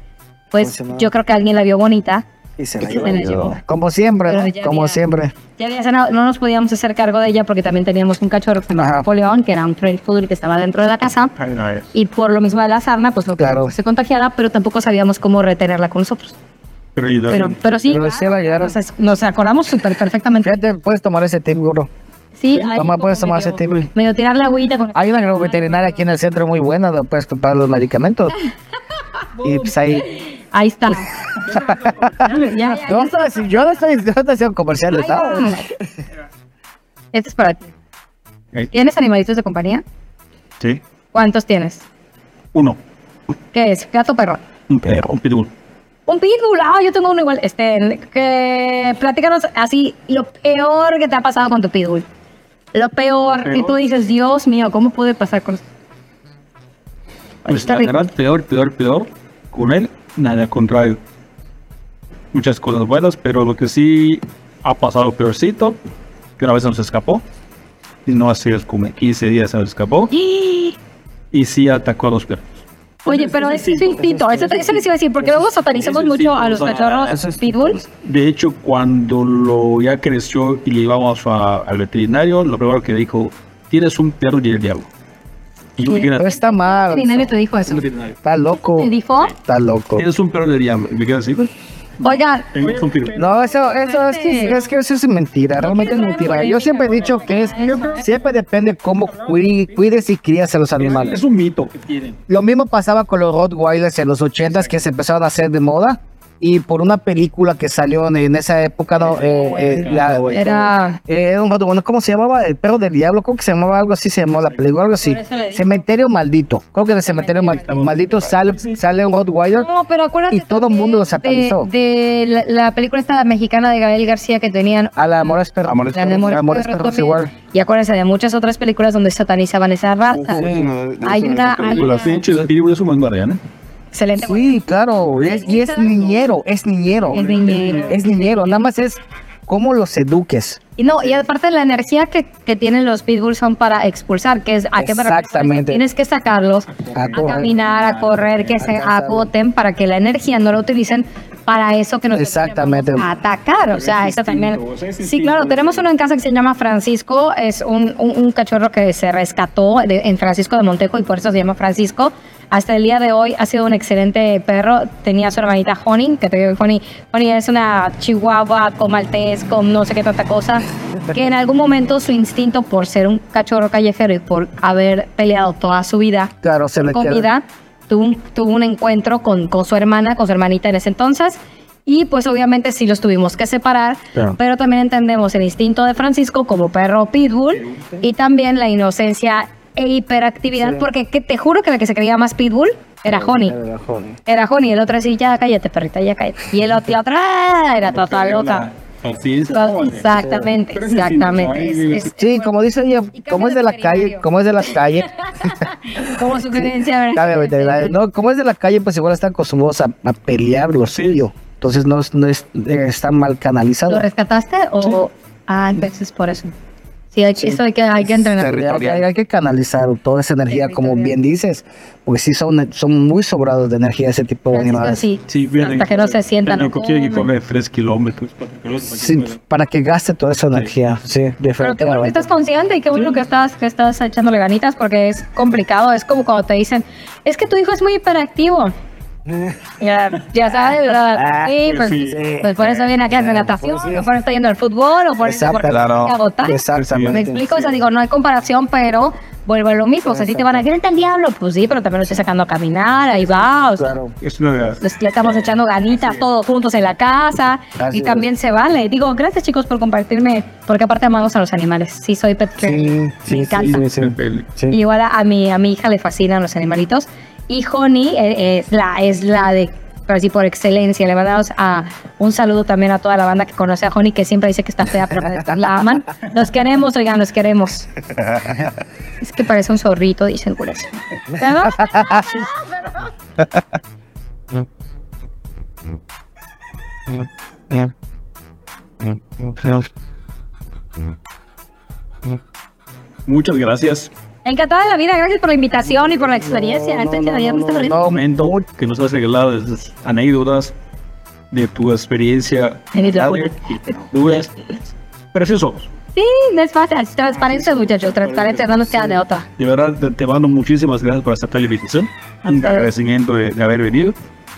pues Funcionó. yo creo que alguien la vio bonita. Y se la Se la llevó. Como siempre, ya como había- siempre. Ya había cenado, no nos podíamos hacer cargo de ella porque también teníamos un cachorro que se llamaba. Napoleón, que era un trail poodle que estaba dentro de la casa. Y por lo mismo de la sarna, pues no Claro. se contagiara, pero tampoco sabíamos cómo retenerla con nosotros. Pero, pero sí, Pero sí la ayudaron. nos, nos acordamos súper perfectamente. Fíjate, puedes tomar ese tip, bro. Sí, ahí Toma, puedes tomar medio- ese tip. Medio tirar la agüita con Hay una agroveterinaria aquí en el centro muy buena donde puedes comprar los medicamentos. y pues ahí. Ahí está. ya, ya. Yo no estoy haciendo- yo no estoy, yo no estoy haciendo comerciales, ¿sabes? Este es para ti. ¿Tienes animalitos de compañía? Sí. ¿Cuántos tienes? Uno. ¿Qué es? ¿Gato o perro? Un perro, un pitbull. Un pitbull, ah, yo tengo uno igual. Este, que platícanos así lo peor que te ha pasado con tu pitbull. Lo peor, y tú dices, Dios mío, ¿cómo puede pasar con Pues Está la verdad, peor, peor, peor. Con él, nada, al contrario. Muchas cosas buenas, pero lo que sí ha pasado peorcito, que una vez nos escapó. Y no hace como 15 días se nos escapó. Y sí atacó a los perros. Oye, pero es su instinto. Eso, eso les iba a decir, porque luego satanizamos mucho a los cachorros pitbull. De hecho, cuando lo ya creció y le llevamos a- al veterinario, lo primero que dijo, tienes un perro y el diablo. Y yo, Pero "Mira, está mal. El veterinario te dijo eso. Está loco. ¿Te dijo? Está loco. Tienes un perro del diablo. Y me quedé así, pues, Oigan. No, eso, eso es que, es que eso es mentira, realmente es mentira. Yo siempre he dicho que es, siempre depende cómo cui- cuides y crías a los animales. Es un mito que tienen. Lo mismo pasaba con los Rottweilers en los 80s que se empezaron a hacer de moda. Y por una película que salió en, en esa época, ¿no? Eh, eh, la- era. eh, Rottweiler, ¿cómo se llamaba? El perro del diablo, ¿cómo que se llamaba? Algo así se llamó la película, algo así. Cementerio maldito. Creo que de Cementerio Mal- maldito sale, sale un Rottweiler. No, pero acuérdate. Y todo el mundo lo satanizó. De, de la, la película esta mexicana de Gabriel García que tenían. A la Amores Perros. Amores Perros igual. Y acuérdense de muchas otras películas donde satanizaban esa raza. Hay una. hay Pero una- la pinche del pitbull es un buen guardián, ¿eh? Excelente. Sí, claro, es, y es niñero, es niñero. Es niñero. Es niñero, nada más es cómo los eduques. Y no, y aparte la energía que, que tienen los pitbulls son para expulsar, que es a qué? Exactamente. Tienes que sacarlos A a, correr. caminar, a correr, que se agoten para que la energía no la utilicen para eso que nos Exactamente. a atacar. O sea, eso también. Sí, claro, tenemos uno en casa que se llama Francisco, es un, un, un cachorro que se rescató de- en Francisco de Montejo y por eso se llama Francisco. Hasta el día de hoy ha sido un excelente perro. Tenía su hermanita Honey, que te digo, Honey, Honey es una chihuahua con maltés, con no sé qué tanta cosa, que en algún momento su instinto por ser un cachorro callejero y por haber peleado toda su vida Claro, se le queda. comida, tuvo un, tuvo un encuentro con, con su hermana, con su hermanita en ese entonces. Y pues obviamente sí los tuvimos que separar, Claro. pero también entendemos el instinto de Francisco como perro pitbull y también la inocencia e hiperactividad, porque que te juro que la que se creía más pitbull era Honey. Era Honey, el otro decía, ya cállate, perrita, ya cállate. Y el otro, la otra, era total loca. Así es. Exactamente, exactamente. Es- es- Sí, como dice ella, como es de la calle, como es de la calle, como sugerencia, ¿verdad? no, como es de la calle, pues igual están acostumbrados a, a pelear lo suyo. Entonces no, es- no es, eh, está mal canalizado. ¿Lo rescataste o...? Ah, entonces por eso. Sí, hay, eso hay que, hay que entrenar. Hay, hay- hay que canalizar toda esa energía, como bien dices, pues sí son, son muy sobrados de energía ese tipo de animales. sí. Sí, fíjate. Hasta que no se sientan. No, tiene que correr 3 kilómetros. Sí, para que gaste toda esa energía, sí, Pero qué bueno que estás consciente y qué bueno que estás, que estás echándole ganitas porque es complicado. Es como cuando te dicen, es que tu hijo es muy hiperactivo. Ya, ya sabes, ¿verdad? Ah, Sí, pues, pues por eso viene aquí a hacer natación, o por eso está yendo al fútbol, o por eso porque claro. agotar. Me explico, o sea, digo, no hay comparación, pero vuelvo a lo mismo. O sea, si te van a decir, el diablo, pues sí, pero también lo estoy sacando a caminar, ahí va. O sea, Claro. Es una le estamos echando ganitas todos juntos en la casa Así y es. también se vale. Digo, gracias chicos por compartirme, porque aparte amamos a los animales. Sí, soy pet friendly. Sí, Me sí, encanta. sí, sí, sí. Igual a, a mi, a mi hija le fascinan los animalitos. Y Honey eh, es, la, es la de, así por excelencia. Le mandamos a, un saludo también a toda la banda que conoce a Honey, que siempre dice que está fea, pero la aman. Los queremos, oigan, los queremos. Es que parece un zorrito, dicen por eso. Muchas gracias. Encantada de la vida, gracias por la invitación y por la experiencia. Estoy todavía muy feliz. no, momento que nos has regalado esas anécdotas de tu experiencia. Preciosos. Sí, no es fácil. Transparencia, muchachos. Transparencia, no nos queda de otra. De verdad, te, mando muchísimas gracias por aceptar la invitación. Un agradecimiento de, de haber venido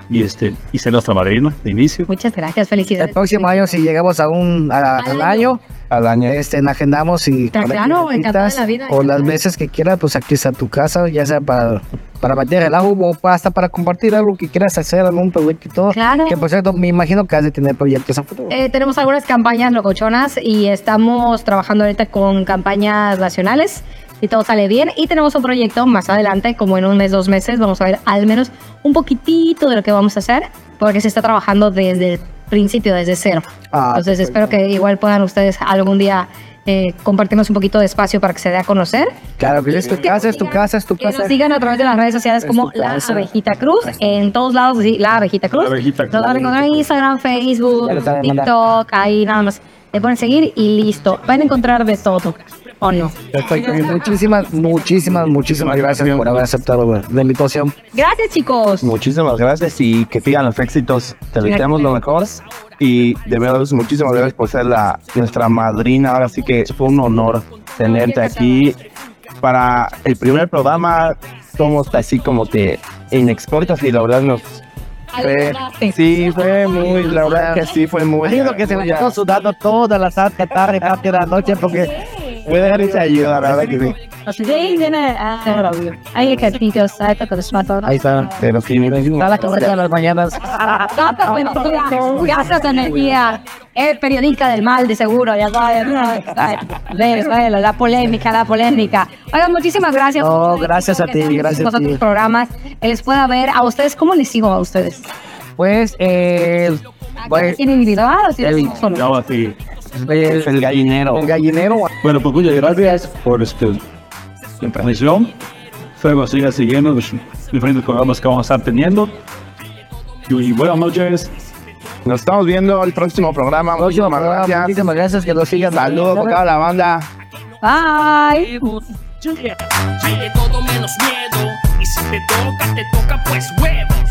y este y ser nuestra madrina de inicio. Muchas gracias, El felicidades. próximo año, si llegamos a un, a- Al al año. año, Al año. este, agendamos y que claro, encantada la vida. o las veces que quieras, pues aquí está tu casa, ya sea para, para bater el agua o hasta para compartir algo que quieras hacer, algún proyecto y todo. Claro. Que por cierto, me imagino que has de tener proyectos a futuro. Eh, tenemos algunas campañas locochonas y estamos trabajando ahorita con campañas nacionales. Si todo sale bien. Y tenemos un proyecto más adelante, como en un mes, dos meses, vamos a ver al menos un poquitito de lo que vamos a hacer, porque se está trabajando desde el principio, desde cero. Ah, Entonces espero que igual puedan ustedes algún día eh, compartirnos un poquito de espacio para que se dé a conocer. Claro, que es tu casa, es tu casa, es tu Que nos casa. sigan a través de las redes sociales como La casa. Abejita Cruz, en todos lados, sí, La Abejita Cruz. La Abejita Cruz. Nos van a encontrar en Instagram, Facebook, lo. TikTok, ahí nada más. Le ponen seguir y listo. Van a encontrar de todo, ¿o no? Perfecto. Muchísimas, muchísimas, muchísimas gracias por haber aceptado la invitación. Gracias, chicos. Muchísimas gracias y que sigan los éxitos. Te deseamos lo mejor. Y de verdad, muchísimas gracias por ser la, nuestra madrina. Ahora sí que fue un honor tenerte aquí. Para el primer programa, somos así como que inexpertos y la verdad nos. Fue, sí, fue muy, la verdad que sí, fue muy. Digo que se me quedó sudando toda la santa tarde, parte de la noche, porque Puede dejar esa ayuda, la verdad que sí. Sí, viene a Hay que sitios, hay que ahí está. Pero sí, mira, Está la correcta de las mañanas. Gracias, energía. Es periodista del mal, de seguro, ya sabes. Ves, La polémica, la polémica. Oigan, muchísimas gracias. No, gracias a ti, gracias a ti. programas. Les pueda ver a ustedes. ¿Cómo les sigo a ustedes? Pues, eh, pues, ¿Tienen individual o tienen solo? No, así. El, el gallinero. el gallinero. Bueno, pues muchas gracias por este, la transmisión. Luego siga siguiendo los diferentes programas que vamos a estar teniendo. Y buenas noches. Nos estamos viendo el próximo programa. Próximo Muchísimas programa, gracias. Muchísimas gracias, que nos sigan. Saludos por toda la banda. Bye. De todo menos miedo. Y si te toca, te toca pues huevos.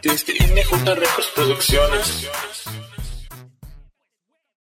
Desde NJ Records Producciones.